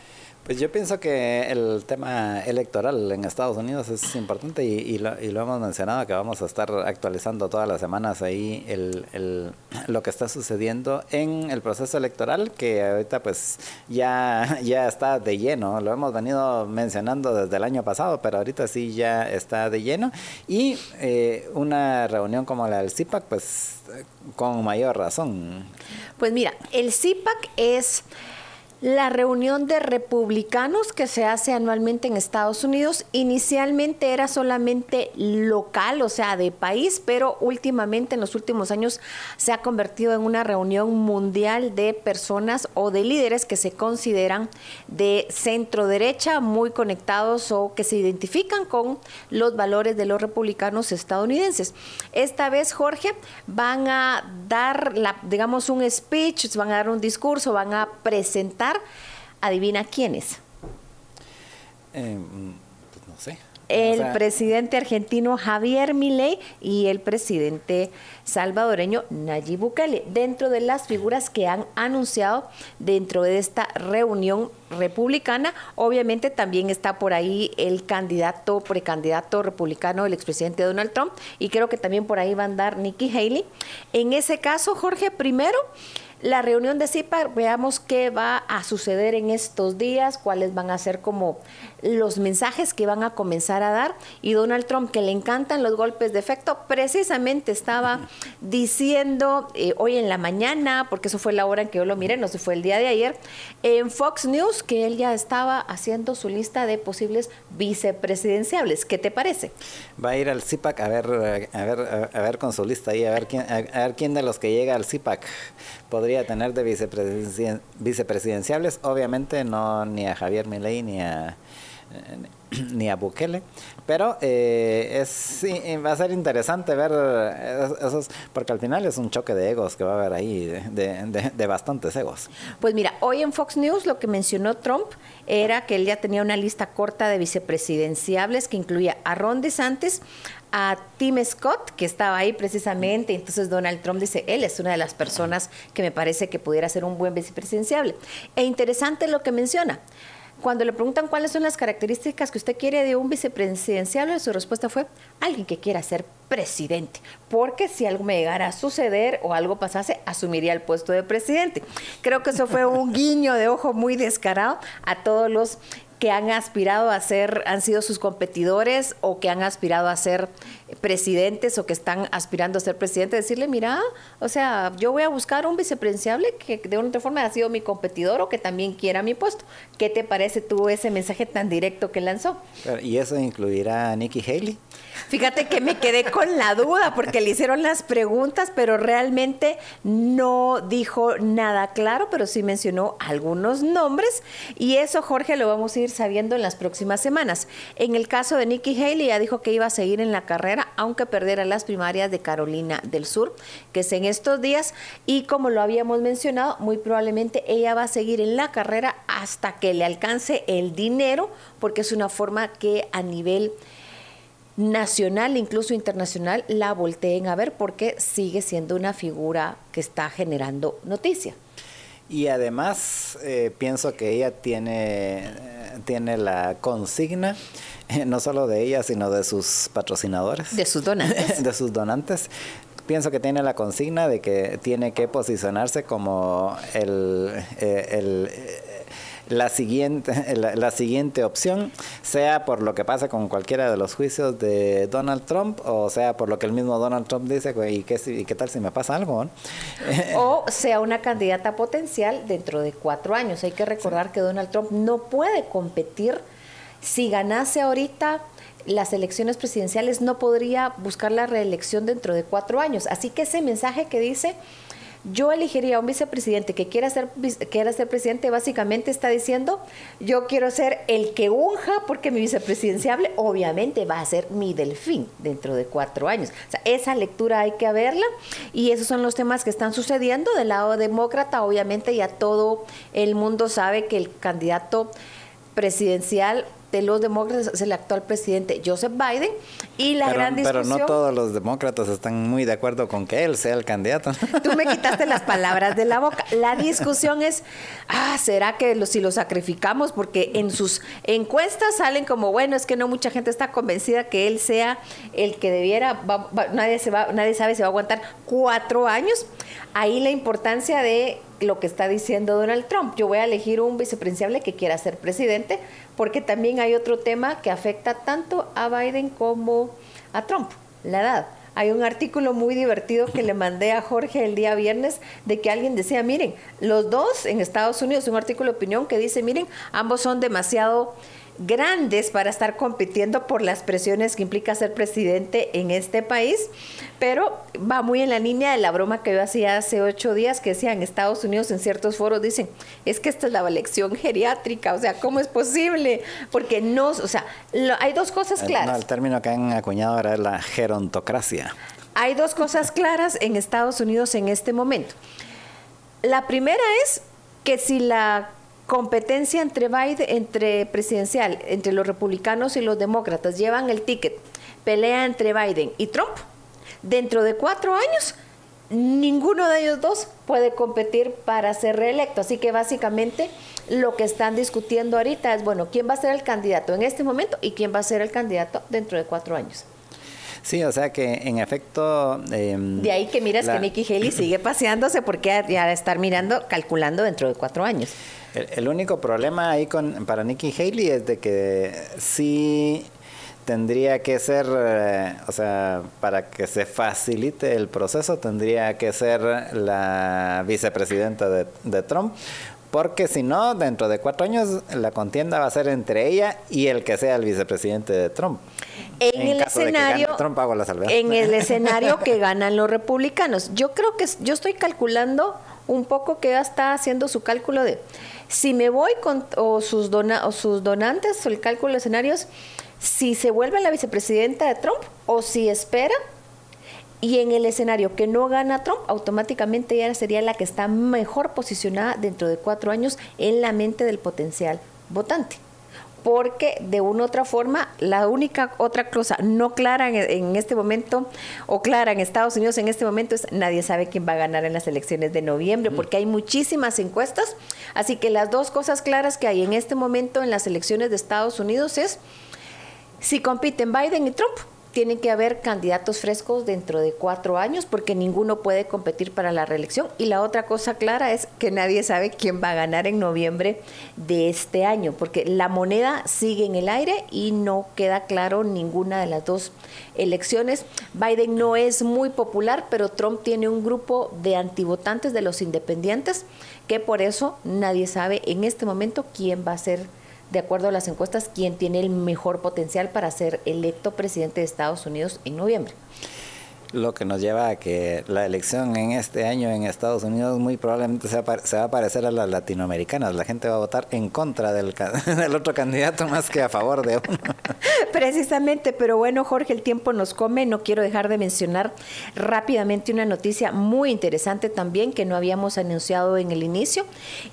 Pues yo pienso que el tema electoral en Estados Unidos es importante y, lo, hemos mencionado que vamos a estar actualizando todas las semanas ahí el, lo que está sucediendo en el proceso electoral que ahorita pues ya, ya está de lleno, lo hemos venido mencionando desde el año pasado, pero ahorita sí ya está de lleno y eh, una reunión como la del CIPAC pues con mayor razón. Pues mira, el CIPAC es la reunión de republicanos que se hace anualmente en Estados Unidos inicialmente era solamente local, o sea, de país, pero últimamente en los últimos años se ha convertido en una reunión mundial de personas o de líderes que se consideran de centro derecha, muy conectados o que se identifican con los valores de los republicanos estadounidenses. Esta vez, Jorge, van a dar, digamos, un speech, van a dar un discurso, van a presentar adivina quiénes. Eh, pues no sé. El presidente argentino Javier Milei y el presidente salvadoreño Nayib Bukele, dentro de las figuras que han anunciado dentro de esta reunión republicana. Obviamente también está por ahí el candidato, precandidato republicano, el expresidente Donald Trump, y creo que también por ahí va a andar Nikki Haley. En ese caso, Jorge, primero la reunión de CIPA, veamos qué va a suceder en estos días, cuáles van a ser como los mensajes que van a comenzar a dar. Y Donald Trump, que le encantan los golpes de efecto, precisamente estaba diciendo eh, hoy en la mañana, porque eso fue la hora en que yo lo miré, no se fue el día de ayer, en Fox News, que él ya estaba haciendo su lista de posibles vicepresidenciables. ¿Qué te parece? Va a ir al CIPAC a ver, a ver, a ver con su lista ahí, a ver quién, a ver quién de los que llega al CIPAC podría tener de vicepresidenciables. Obviamente no ni a Javier Milei ni a ni a Bukele, pero eh, es, va a ser interesante ver esos, porque al final es un choque de egos que va a haber ahí, de, de, bastantes egos. Pues mira, hoy en Fox News lo que mencionó Trump era que él ya tenía una lista corta de vicepresidenciables que incluía a Ron DeSantis, a Tim Scott, que estaba ahí precisamente, entonces Donald Trump dice, él es una de las personas que me parece que pudiera ser un buen vicepresidenciable. E interesante lo que menciona. Cuando le preguntan cuáles son las características que usted quiere de un vicepresidencial, su respuesta fue alguien que quiera ser presidente, porque si algo me llegara a suceder o algo pasase, asumiría el puesto de presidente. Creo que eso fue un guiño de ojo muy descarado a todos los que han aspirado a ser, han sido sus competidores o que han aspirado a ser presidentes o que están aspirando a ser presidente, decirle, mira, o sea, yo voy a buscar un vicepresidenciable que de una otra forma ha sido mi competidor o que también quiera mi puesto. ¿Qué te parece tú ese mensaje tan directo que lanzó? ¿Y eso incluirá a Nikki Haley? Fíjate que me quedé con la duda porque le hicieron las preguntas, pero realmente no dijo nada claro, pero sí mencionó algunos nombres y eso Jorge lo vamos a ir sabiendo en las próximas semanas. En el caso de Nikki Haley ya dijo que iba a seguir en la carrera aunque perdiera las primarias de Carolina del Sur, que es en estos días y como lo habíamos mencionado, muy probablemente ella va a seguir en la carrera hasta que le alcance el dinero porque es una forma que a nivel nacional, incluso internacional, la volteen a ver porque sigue siendo una figura que está generando noticia. Y además eh, pienso que ella tiene, tiene la consigna, no solo de ella, sino de sus patrocinadores. De sus donantes. de sus donantes. Pienso que tiene la consigna de que tiene que posicionarse como el, eh, el la siguiente, la, siguiente opción, sea por lo que pasa con cualquiera de los juicios de Donald Trump, o sea por lo que el mismo Donald Trump dice, ¿y qué, y qué tal si me pasa algo? O sea una candidata potencial dentro de cuatro años. Hay que recordar que Donald Trump no puede competir. Si ganase ahorita las elecciones presidenciales, no podría buscar la reelección dentro de cuatro años. Así que ese mensaje que dice yo elegiría a un vicepresidente que quiera ser, quiera ser presidente, básicamente está diciendo, yo quiero ser el que unja, porque mi vicepresidenciable obviamente va a ser mi delfín dentro de cuatro años. O sea, esa lectura hay que verla y esos son los temas que están sucediendo del lado demócrata. Obviamente ya todo el mundo sabe que el candidato presidencial de los demócratas es el actual presidente Joseph Biden y la gran discusión... Pero no todos los demócratas están muy de acuerdo con que él sea el candidato. Tú me quitaste las palabras de la boca. La discusión es, ah, ¿será que si lo sacrificamos? Porque en sus encuestas salen como, bueno, es que no mucha gente está convencida que él sea el que debiera, nadie, se va, nadie sabe si va a aguantar cuatro años. Ahí la importancia de lo que está diciendo Donald Trump. Yo voy a elegir un vicepresidenciable que quiera ser presidente, porque también hay otro tema que afecta tanto a Biden como a Trump, la edad. Hay un artículo muy divertido que le mandé a Jorge el día viernes de que alguien decía, miren, los dos en Estados Unidos, un artículo de opinión que dice, miren, ambos son demasiado grandes para estar compitiendo por las presiones que implica ser presidente en este país, pero va muy en la línea de la broma que yo hacía hace ocho días, que decía en Estados Unidos en ciertos foros, dicen, es que esta es la elección geriátrica, o sea, ¿cómo es posible? Porque no, o sea, hay dos cosas claras. No, el término que han acuñado ahora es la gerontocracia. Hay dos cosas claras en Estados Unidos en este momento. La primera es que si la competencia entre Biden, entre presidencial, entre los republicanos y los demócratas, llevan el ticket, pelea entre Biden y Trump, dentro de cuatro años, ninguno de ellos dos puede competir para ser reelecto. Así que básicamente lo que están discutiendo ahorita es, bueno, ¿quién va a ser el candidato en este momento y quién va a ser el candidato dentro de cuatro años? Sí, o sea que en efecto... Em, de ahí que miras que Nikki Haley sigue paseándose porque ya estar mirando, calculando dentro de cuatro años. El, único problema ahí con para Nikki Haley es de que sí tendría que ser, eh, o sea, para que se facilite el proceso, tendría que ser la vicepresidenta de, de Trump, porque si no, dentro de cuatro años la contienda va a ser entre ella y el que sea el vicepresidente de Trump. En, el escenario, Trump, hago la en el escenario que ganan los republicanos, yo creo que yo estoy calculando un poco que está haciendo su cálculo de si me voy con o sus, dona, o sus donantes, o el cálculo de escenarios, si se vuelve la vicepresidenta de Trump o si espera y en el escenario que no gana Trump, automáticamente ella sería la que está mejor posicionada dentro de cuatro años en la mente del potencial votante porque de una u otra forma, la única otra cosa no clara en, este momento, o clara en Estados Unidos en este momento, es nadie sabe quién va a ganar en las elecciones de noviembre, porque hay muchísimas encuestas. Así que las dos cosas claras que hay en este momento en las elecciones de Estados Unidos es si compiten Biden y Trump, tienen que haber candidatos frescos dentro de cuatro años porque ninguno puede competir para la reelección. Y la otra cosa clara es que nadie sabe quién va a ganar en noviembre de este año, porque la moneda sigue en el aire y no queda claro ninguna de las dos elecciones. Biden no es muy popular, pero Trump tiene un grupo de antivotantes de los independientes que por eso nadie sabe en este momento quién va a ser de acuerdo a las encuestas, quién tiene el mejor potencial para ser electo presidente de Estados Unidos en noviembre. Lo que nos lleva a que la elección en este año en Estados Unidos muy probablemente se va, a parecer a las latinoamericanas. La gente va a votar en contra del, del otro candidato más que a favor de uno. Precisamente, pero bueno, Jorge, el tiempo nos come. No quiero dejar de mencionar rápidamente una noticia muy interesante también que no habíamos anunciado en el inicio,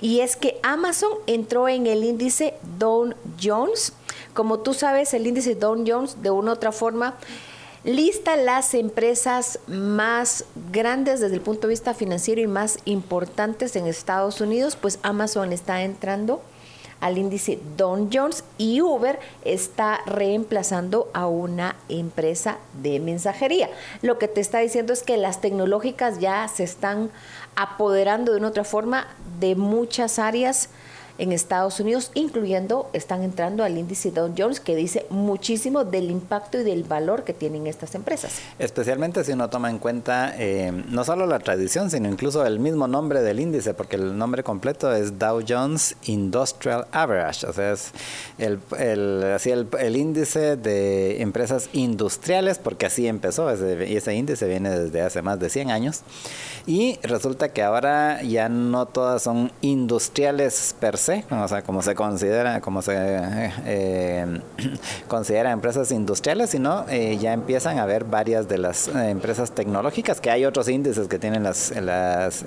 y es que Amazon entró en el índice Dow Jones. Como tú sabes, el índice Dow Jones de una u otra forma lista las empresas más grandes desde el punto de vista financiero y más importantes en Estados Unidos, pues Amazon está entrando al índice Dow Jones y Uber está reemplazando a una empresa de mensajería. Lo que te está diciendo es que las tecnológicas ya se están apoderando de una otra forma de muchas áreas en Estados Unidos, incluyendo, están entrando al índice Dow Jones, que dice muchísimo del impacto y del valor que tienen estas empresas. Especialmente si uno toma en cuenta eh, no solo la tradición, sino incluso el mismo nombre del índice, porque el nombre completo es Dow Jones Industrial Average, o sea, es el, así el, índice de empresas industriales, porque así empezó, ese, ese índice viene desde hace más de 100 años, y resulta que ahora ya no todas son industriales per se, o sea, como se considera, como se eh, considera empresas industriales, sino eh, ya empiezan a haber varias de las eh, empresas tecnológicas, que hay otros índices que tienen las las,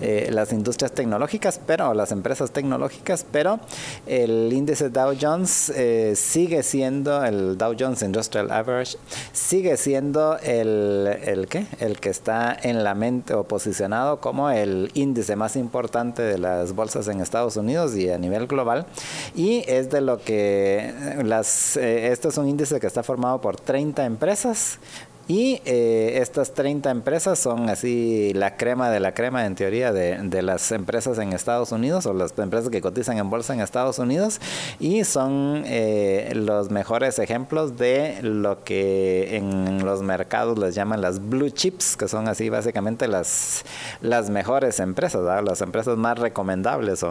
las industrias tecnológicas, pero las empresas tecnológicas, pero el índice Dow Jones sigue siendo el Dow Jones Industrial Average sigue siendo el el qué el que está en la mente o posicionado como el índice más importante de las bolsas en Estados Unidos y a nivel global. Y es de lo que las, eh, esto es un índice que está formado por 30 empresas y eh, estas 30 empresas son así la crema de la crema en teoría de, de, las empresas en Estados Unidos o las empresas que cotizan en bolsa en Estados Unidos y son eh, los mejores ejemplos de lo que en los mercados les llaman las blue chips, que son así básicamente las, las mejores empresas, las empresas más recomendables.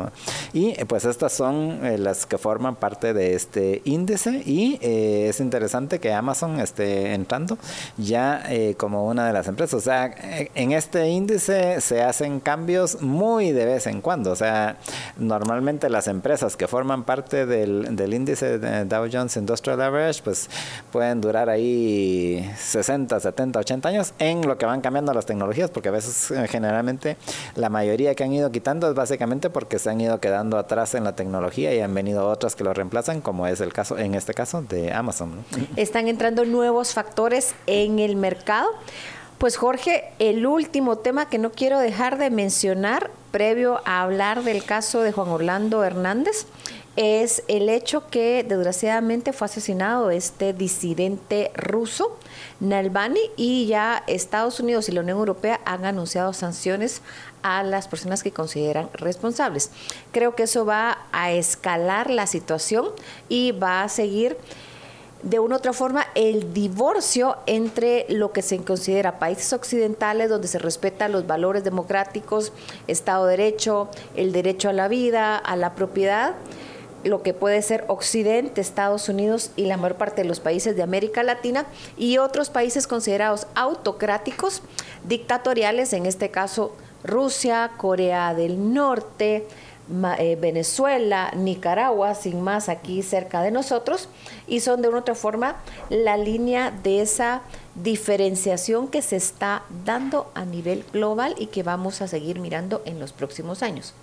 Y pues estas son eh, las que forman parte de este índice y es interesante que Amazon esté entrando ya eh, como una de las empresas. O sea, en este índice se hacen cambios muy de vez en cuando. O sea, normalmente las empresas que forman parte del, del índice de Dow Jones Industrial Average, pues pueden durar ahí 60, 70, 80 años en lo que van cambiando las tecnologías, porque a veces eh, generalmente la mayoría que han ido quitando es básicamente porque se han ido quedando atrás en la tecnología y han venido otras que lo reemplazan, como es el caso, en este caso, de Amazon. Están entrando nuevos factores en en el mercado. Pues Jorge, el último tema que no quiero dejar de mencionar previo a hablar del caso de Juan Orlando Hernández es el hecho que desgraciadamente fue asesinado este disidente ruso, Nalbani, y ya Estados Unidos y la Unión Europea han anunciado sanciones a las personas que consideran responsables. Creo que eso va a escalar la situación y va a seguir de una u otra forma el divorcio entre lo que se considera países occidentales donde se respetan los valores democráticos, Estado de Derecho, el derecho a la vida, a la propiedad, lo que puede ser Occidente, Estados Unidos y la mayor parte de los países de América Latina y otros países considerados autocráticos, dictatoriales, en este caso Rusia, Corea del Norte, Venezuela, Nicaragua, sin más aquí cerca de nosotros, y son de una otra forma la línea de esa diferenciación que se está dando a nivel global y que vamos a seguir mirando en los próximos años.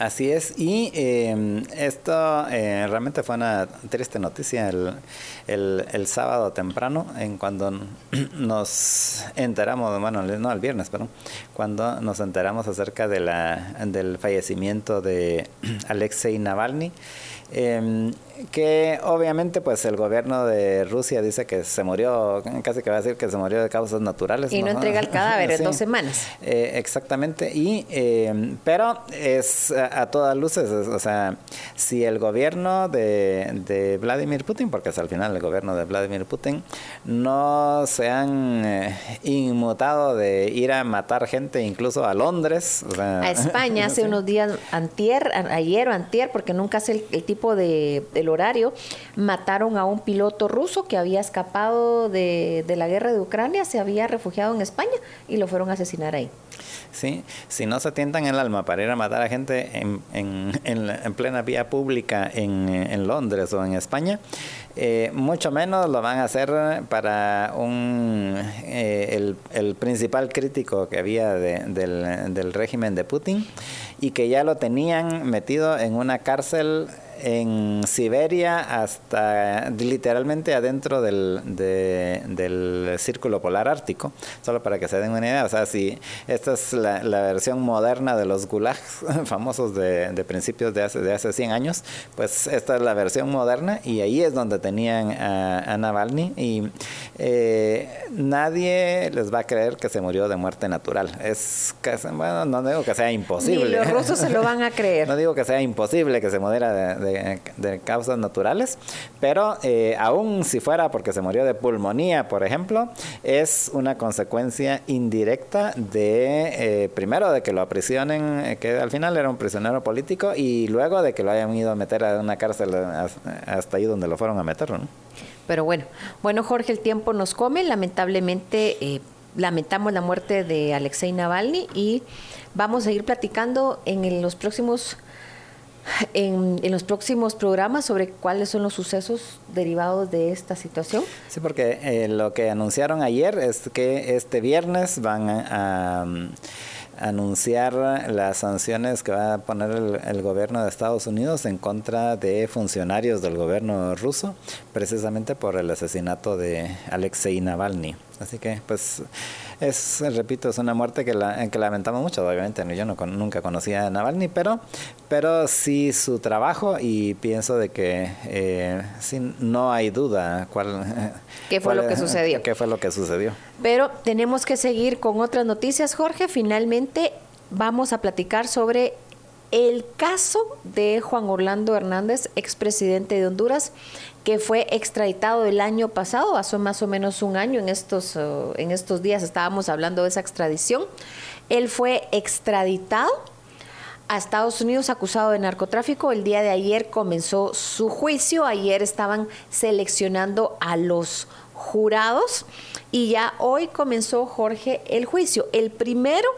Así es, y eh, esto eh, realmente fue una triste noticia el, el, sábado temprano, en cuando nos enteramos, bueno, no el viernes, pero cuando nos enteramos acerca de la, del fallecimiento de Alexei Navalny. Em, que obviamente pues el gobierno de Rusia dice que se murió, casi que va a decir que se murió de causas naturales. Y no, entrega el cadáver en dos semanas. Eh, exactamente, y eh, pero es a, todas luces, o sea, si el gobierno de, de, Vladimir Putin, porque es al final el gobierno de Vladimir Putin, no se han eh, inmutado de ir a matar gente incluso a Londres. a España hace unos días, antier, ayer o antier, porque nunca hace el, tipo de horario, mataron a un piloto ruso que había escapado de, la guerra de Ucrania, se había refugiado en España y lo fueron a asesinar ahí. Sí, si no se tientan el alma para ir a matar a gente en, en, en, plena vía pública en, Londres o en España, eh, mucho menos lo van a hacer para un, eh, el, principal crítico que había del, del régimen de Putin y que ya lo tenían metido en una cárcel en Siberia hasta literalmente adentro del, del círculo polar ártico, solo para que se den una idea. O sea, si esta es la, versión moderna de los gulags famosos de, principios de hace, de hace 100 años, pues esta es la versión moderna y ahí es donde tenían a, Navalny y eh, nadie les va a creer que se murió de muerte natural. Es bueno, no digo que sea imposible. Ni los rusos se lo van a creer. no digo que sea imposible que se muriera de de, causas naturales, pero eh, aún si fuera porque se murió de pulmonía, por ejemplo, es una consecuencia indirecta de, eh, primero, de que lo aprisionen, eh, que al final era un prisionero político, y luego de que lo hayan ido a meter a una cárcel hasta ahí donde lo fueron a meter, ¿no? Pero bueno, bueno Jorge, el tiempo nos come, lamentablemente lamentamos la muerte de Alexei Navalny y vamos a ir platicando en los próximos en, los próximos programas sobre cuáles son los sucesos derivados de esta situación? Sí, porque eh, lo que anunciaron ayer es que este viernes van a, anunciar las sanciones que va a poner el, gobierno de Estados Unidos en contra de funcionarios del gobierno ruso, precisamente por el asesinato de Alexei Navalny. Así que, pues, es, repito, es una muerte que, la, que lamentamos mucho. Obviamente, yo no, nunca conocía a Navalny, pero, pero sí su trabajo y pienso de que eh, no hay duda cuál. ¿Qué fue lo que sucedió? ¿Qué fue lo que sucedió? Pero tenemos que seguir con otras noticias, Jorge. Finalmente vamos a platicar sobre el caso de Juan Orlando Hernández, expresidente de Honduras, que fue extraditado el año pasado, hace más o menos un año, en estos, uh, en estos días estábamos hablando de esa extradición. Él fue extraditado a Estados Unidos acusado de narcotráfico. El día de ayer comenzó su juicio. Ayer estaban seleccionando a los jurados y ya hoy comenzó Jorge el juicio. El primero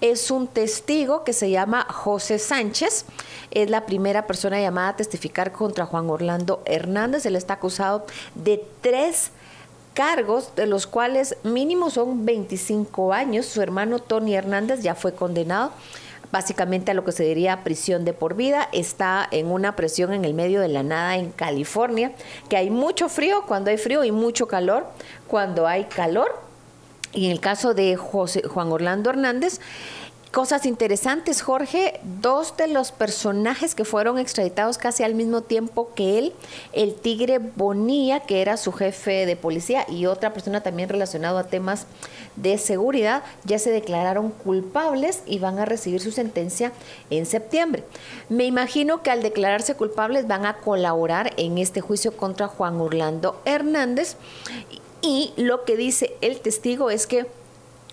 es un testigo que se llama José Sánchez. Es la primera persona llamada a testificar contra Juan Orlando Hernández. Él está acusado de tres cargos, de los cuales mínimo son 25 años. Su hermano Tony Hernández ya fue condenado básicamente a lo que se diría prisión de por vida. Está en una presión en el medio de la nada en California, que hay mucho frío cuando hay frío y mucho calor cuando hay calor. Y en el caso de Juan Orlando Hernández, Cosas interesantes, Jorge. Dos de los personajes que fueron extraditados casi al mismo tiempo que él, el Tigre Bonilla, que era su jefe de policía, y otra persona también relacionada a temas de seguridad, ya se declararon culpables y van a recibir su sentencia en septiembre. Me imagino que al declararse culpables van a colaborar en este juicio contra Juan Orlando Hernández. Y lo que dice el testigo es que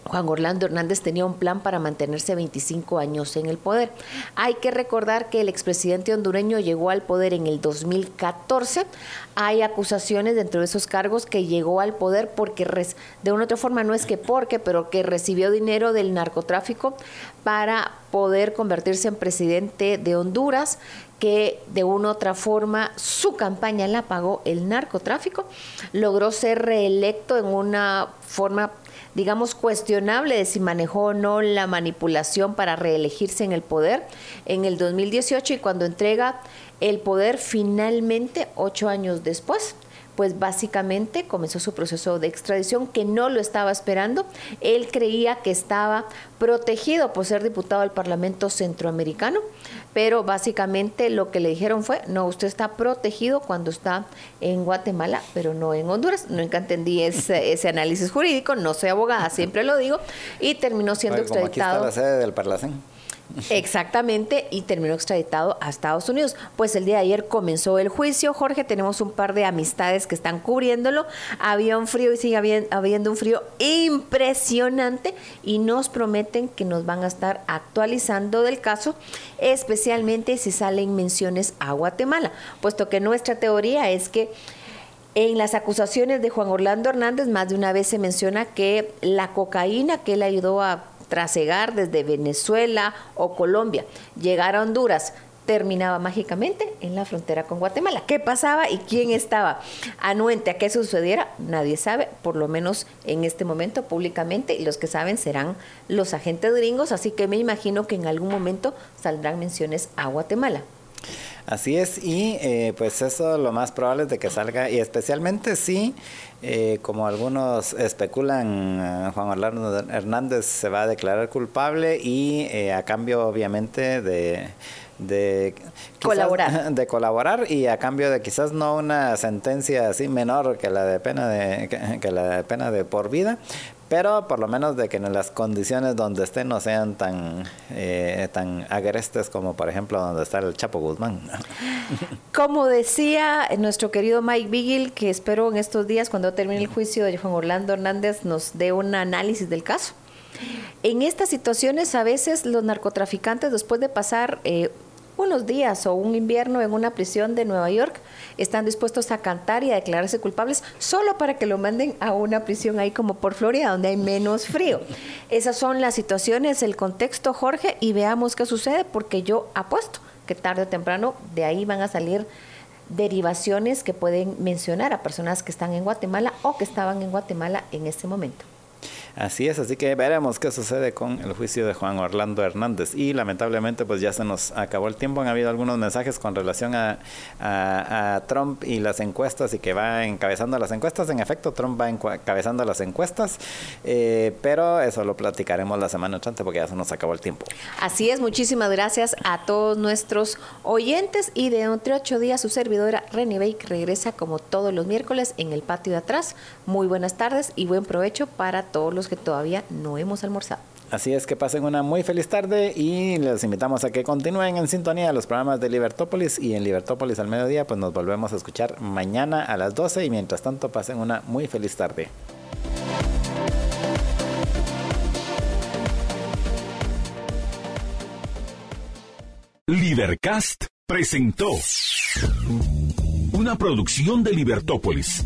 Juan Orlando Hernández tenía un plan para mantenerse 25 años en el poder. Hay que recordar que el expresidente hondureño llegó al poder en el 2014. Hay acusaciones dentro de esos cargos que llegó al poder porque, de una u otra forma, no es que porque, pero que recibió dinero del narcotráfico para poder convertirse en presidente de Honduras que de una u otra forma su campaña la pagó el narcotráfico, logró ser reelecto en una forma digamos, cuestionable de si manejó o no la manipulación para reelegirse en el poder en el 2018 y cuando entrega el poder finalmente ocho años después pues básicamente comenzó su proceso de extradición que no lo estaba esperando. Él creía que estaba protegido por ser diputado del Parlamento Centroamericano, pero básicamente lo que le dijeron fue, no, usted está protegido cuando está en Guatemala, pero no en Honduras. Nunca entendí ese, ese análisis jurídico, no soy abogada, siempre lo digo, y terminó siendo extraditado. Aquí está la sede del Parlacén. Exactamente, y terminó extraditado a Estados Unidos. Pues el día de ayer comenzó el juicio, Jorge, tenemos un par de amistades que están cubriéndolo. Había un frío y sigue habiendo un frío impresionante y nos prometen que nos van a estar actualizando del caso, especialmente si salen menciones a Guatemala, puesto que nuestra teoría es que en las acusaciones de Juan Orlando Hernández, más de una vez se menciona que la cocaína que él ayudó a trasegar desde Venezuela o Colombia, llegar a Honduras, terminaba mágicamente en la frontera con Guatemala. ¿Qué pasaba y quién estaba anuente a eso sucediera? Nadie sabe, por lo menos en este momento públicamente, y los que saben serán los agentes gringos, así que me imagino que en algún momento saldrán menciones a Guatemala. Así es, y eh, pues eso lo más probable es de que salga, y especialmente si, eh, como algunos especulan, eh, Juan Orlando Hernández se va a declarar culpable y a cambio obviamente de de colaborar. de colaborar y a cambio de quizás no una sentencia así menor que la de pena de que la de pena de por vida pero por lo menos de que en las condiciones donde estén no sean tan, eh, tan agrestes como por ejemplo donde está el Chapo Guzmán. Como decía nuestro querido Mike Bigil, que espero en estos días cuando termine el juicio de Juan Orlando Hernández nos dé un análisis del caso. En estas situaciones a veces los narcotraficantes después de pasar eh, unos días o un invierno en una prisión de Nueva York, están dispuestos a cantar y a declararse culpables solo para que lo manden a una prisión ahí como por Florida, donde hay menos frío. Esas son las situaciones, el contexto, Jorge, y veamos qué sucede, porque yo apuesto que tarde o temprano de ahí van a salir derivaciones que pueden mencionar a personas que están en Guatemala o que estaban en Guatemala en este momento. Así es, así que veremos qué sucede con el juicio de Juan Orlando Hernández. Y lamentablemente pues ya se nos acabó el tiempo. Han habido algunos mensajes con relación a, Trump y las encuestas y que va encabezando las encuestas. En efecto, Trump va encabezando las encuestas, eh, pero eso lo platicaremos la semana entrante porque ya se nos acabó el tiempo. Así es, muchísimas gracias a todos nuestros oyentes y de entre ocho días su servidora Renny Bake regresa como todos los miércoles en el patio de atrás. Muy buenas tardes y buen provecho para todos los que todavía no hemos almorzado. Así es que pasen una muy feliz tarde y les invitamos a que continúen en sintonía de los programas de Libertópolis y en Libertópolis al mediodía pues nos volvemos a escuchar mañana a las 12 y mientras tanto pasen una muy feliz tarde. Libercast presentó una producción de Libertópolis.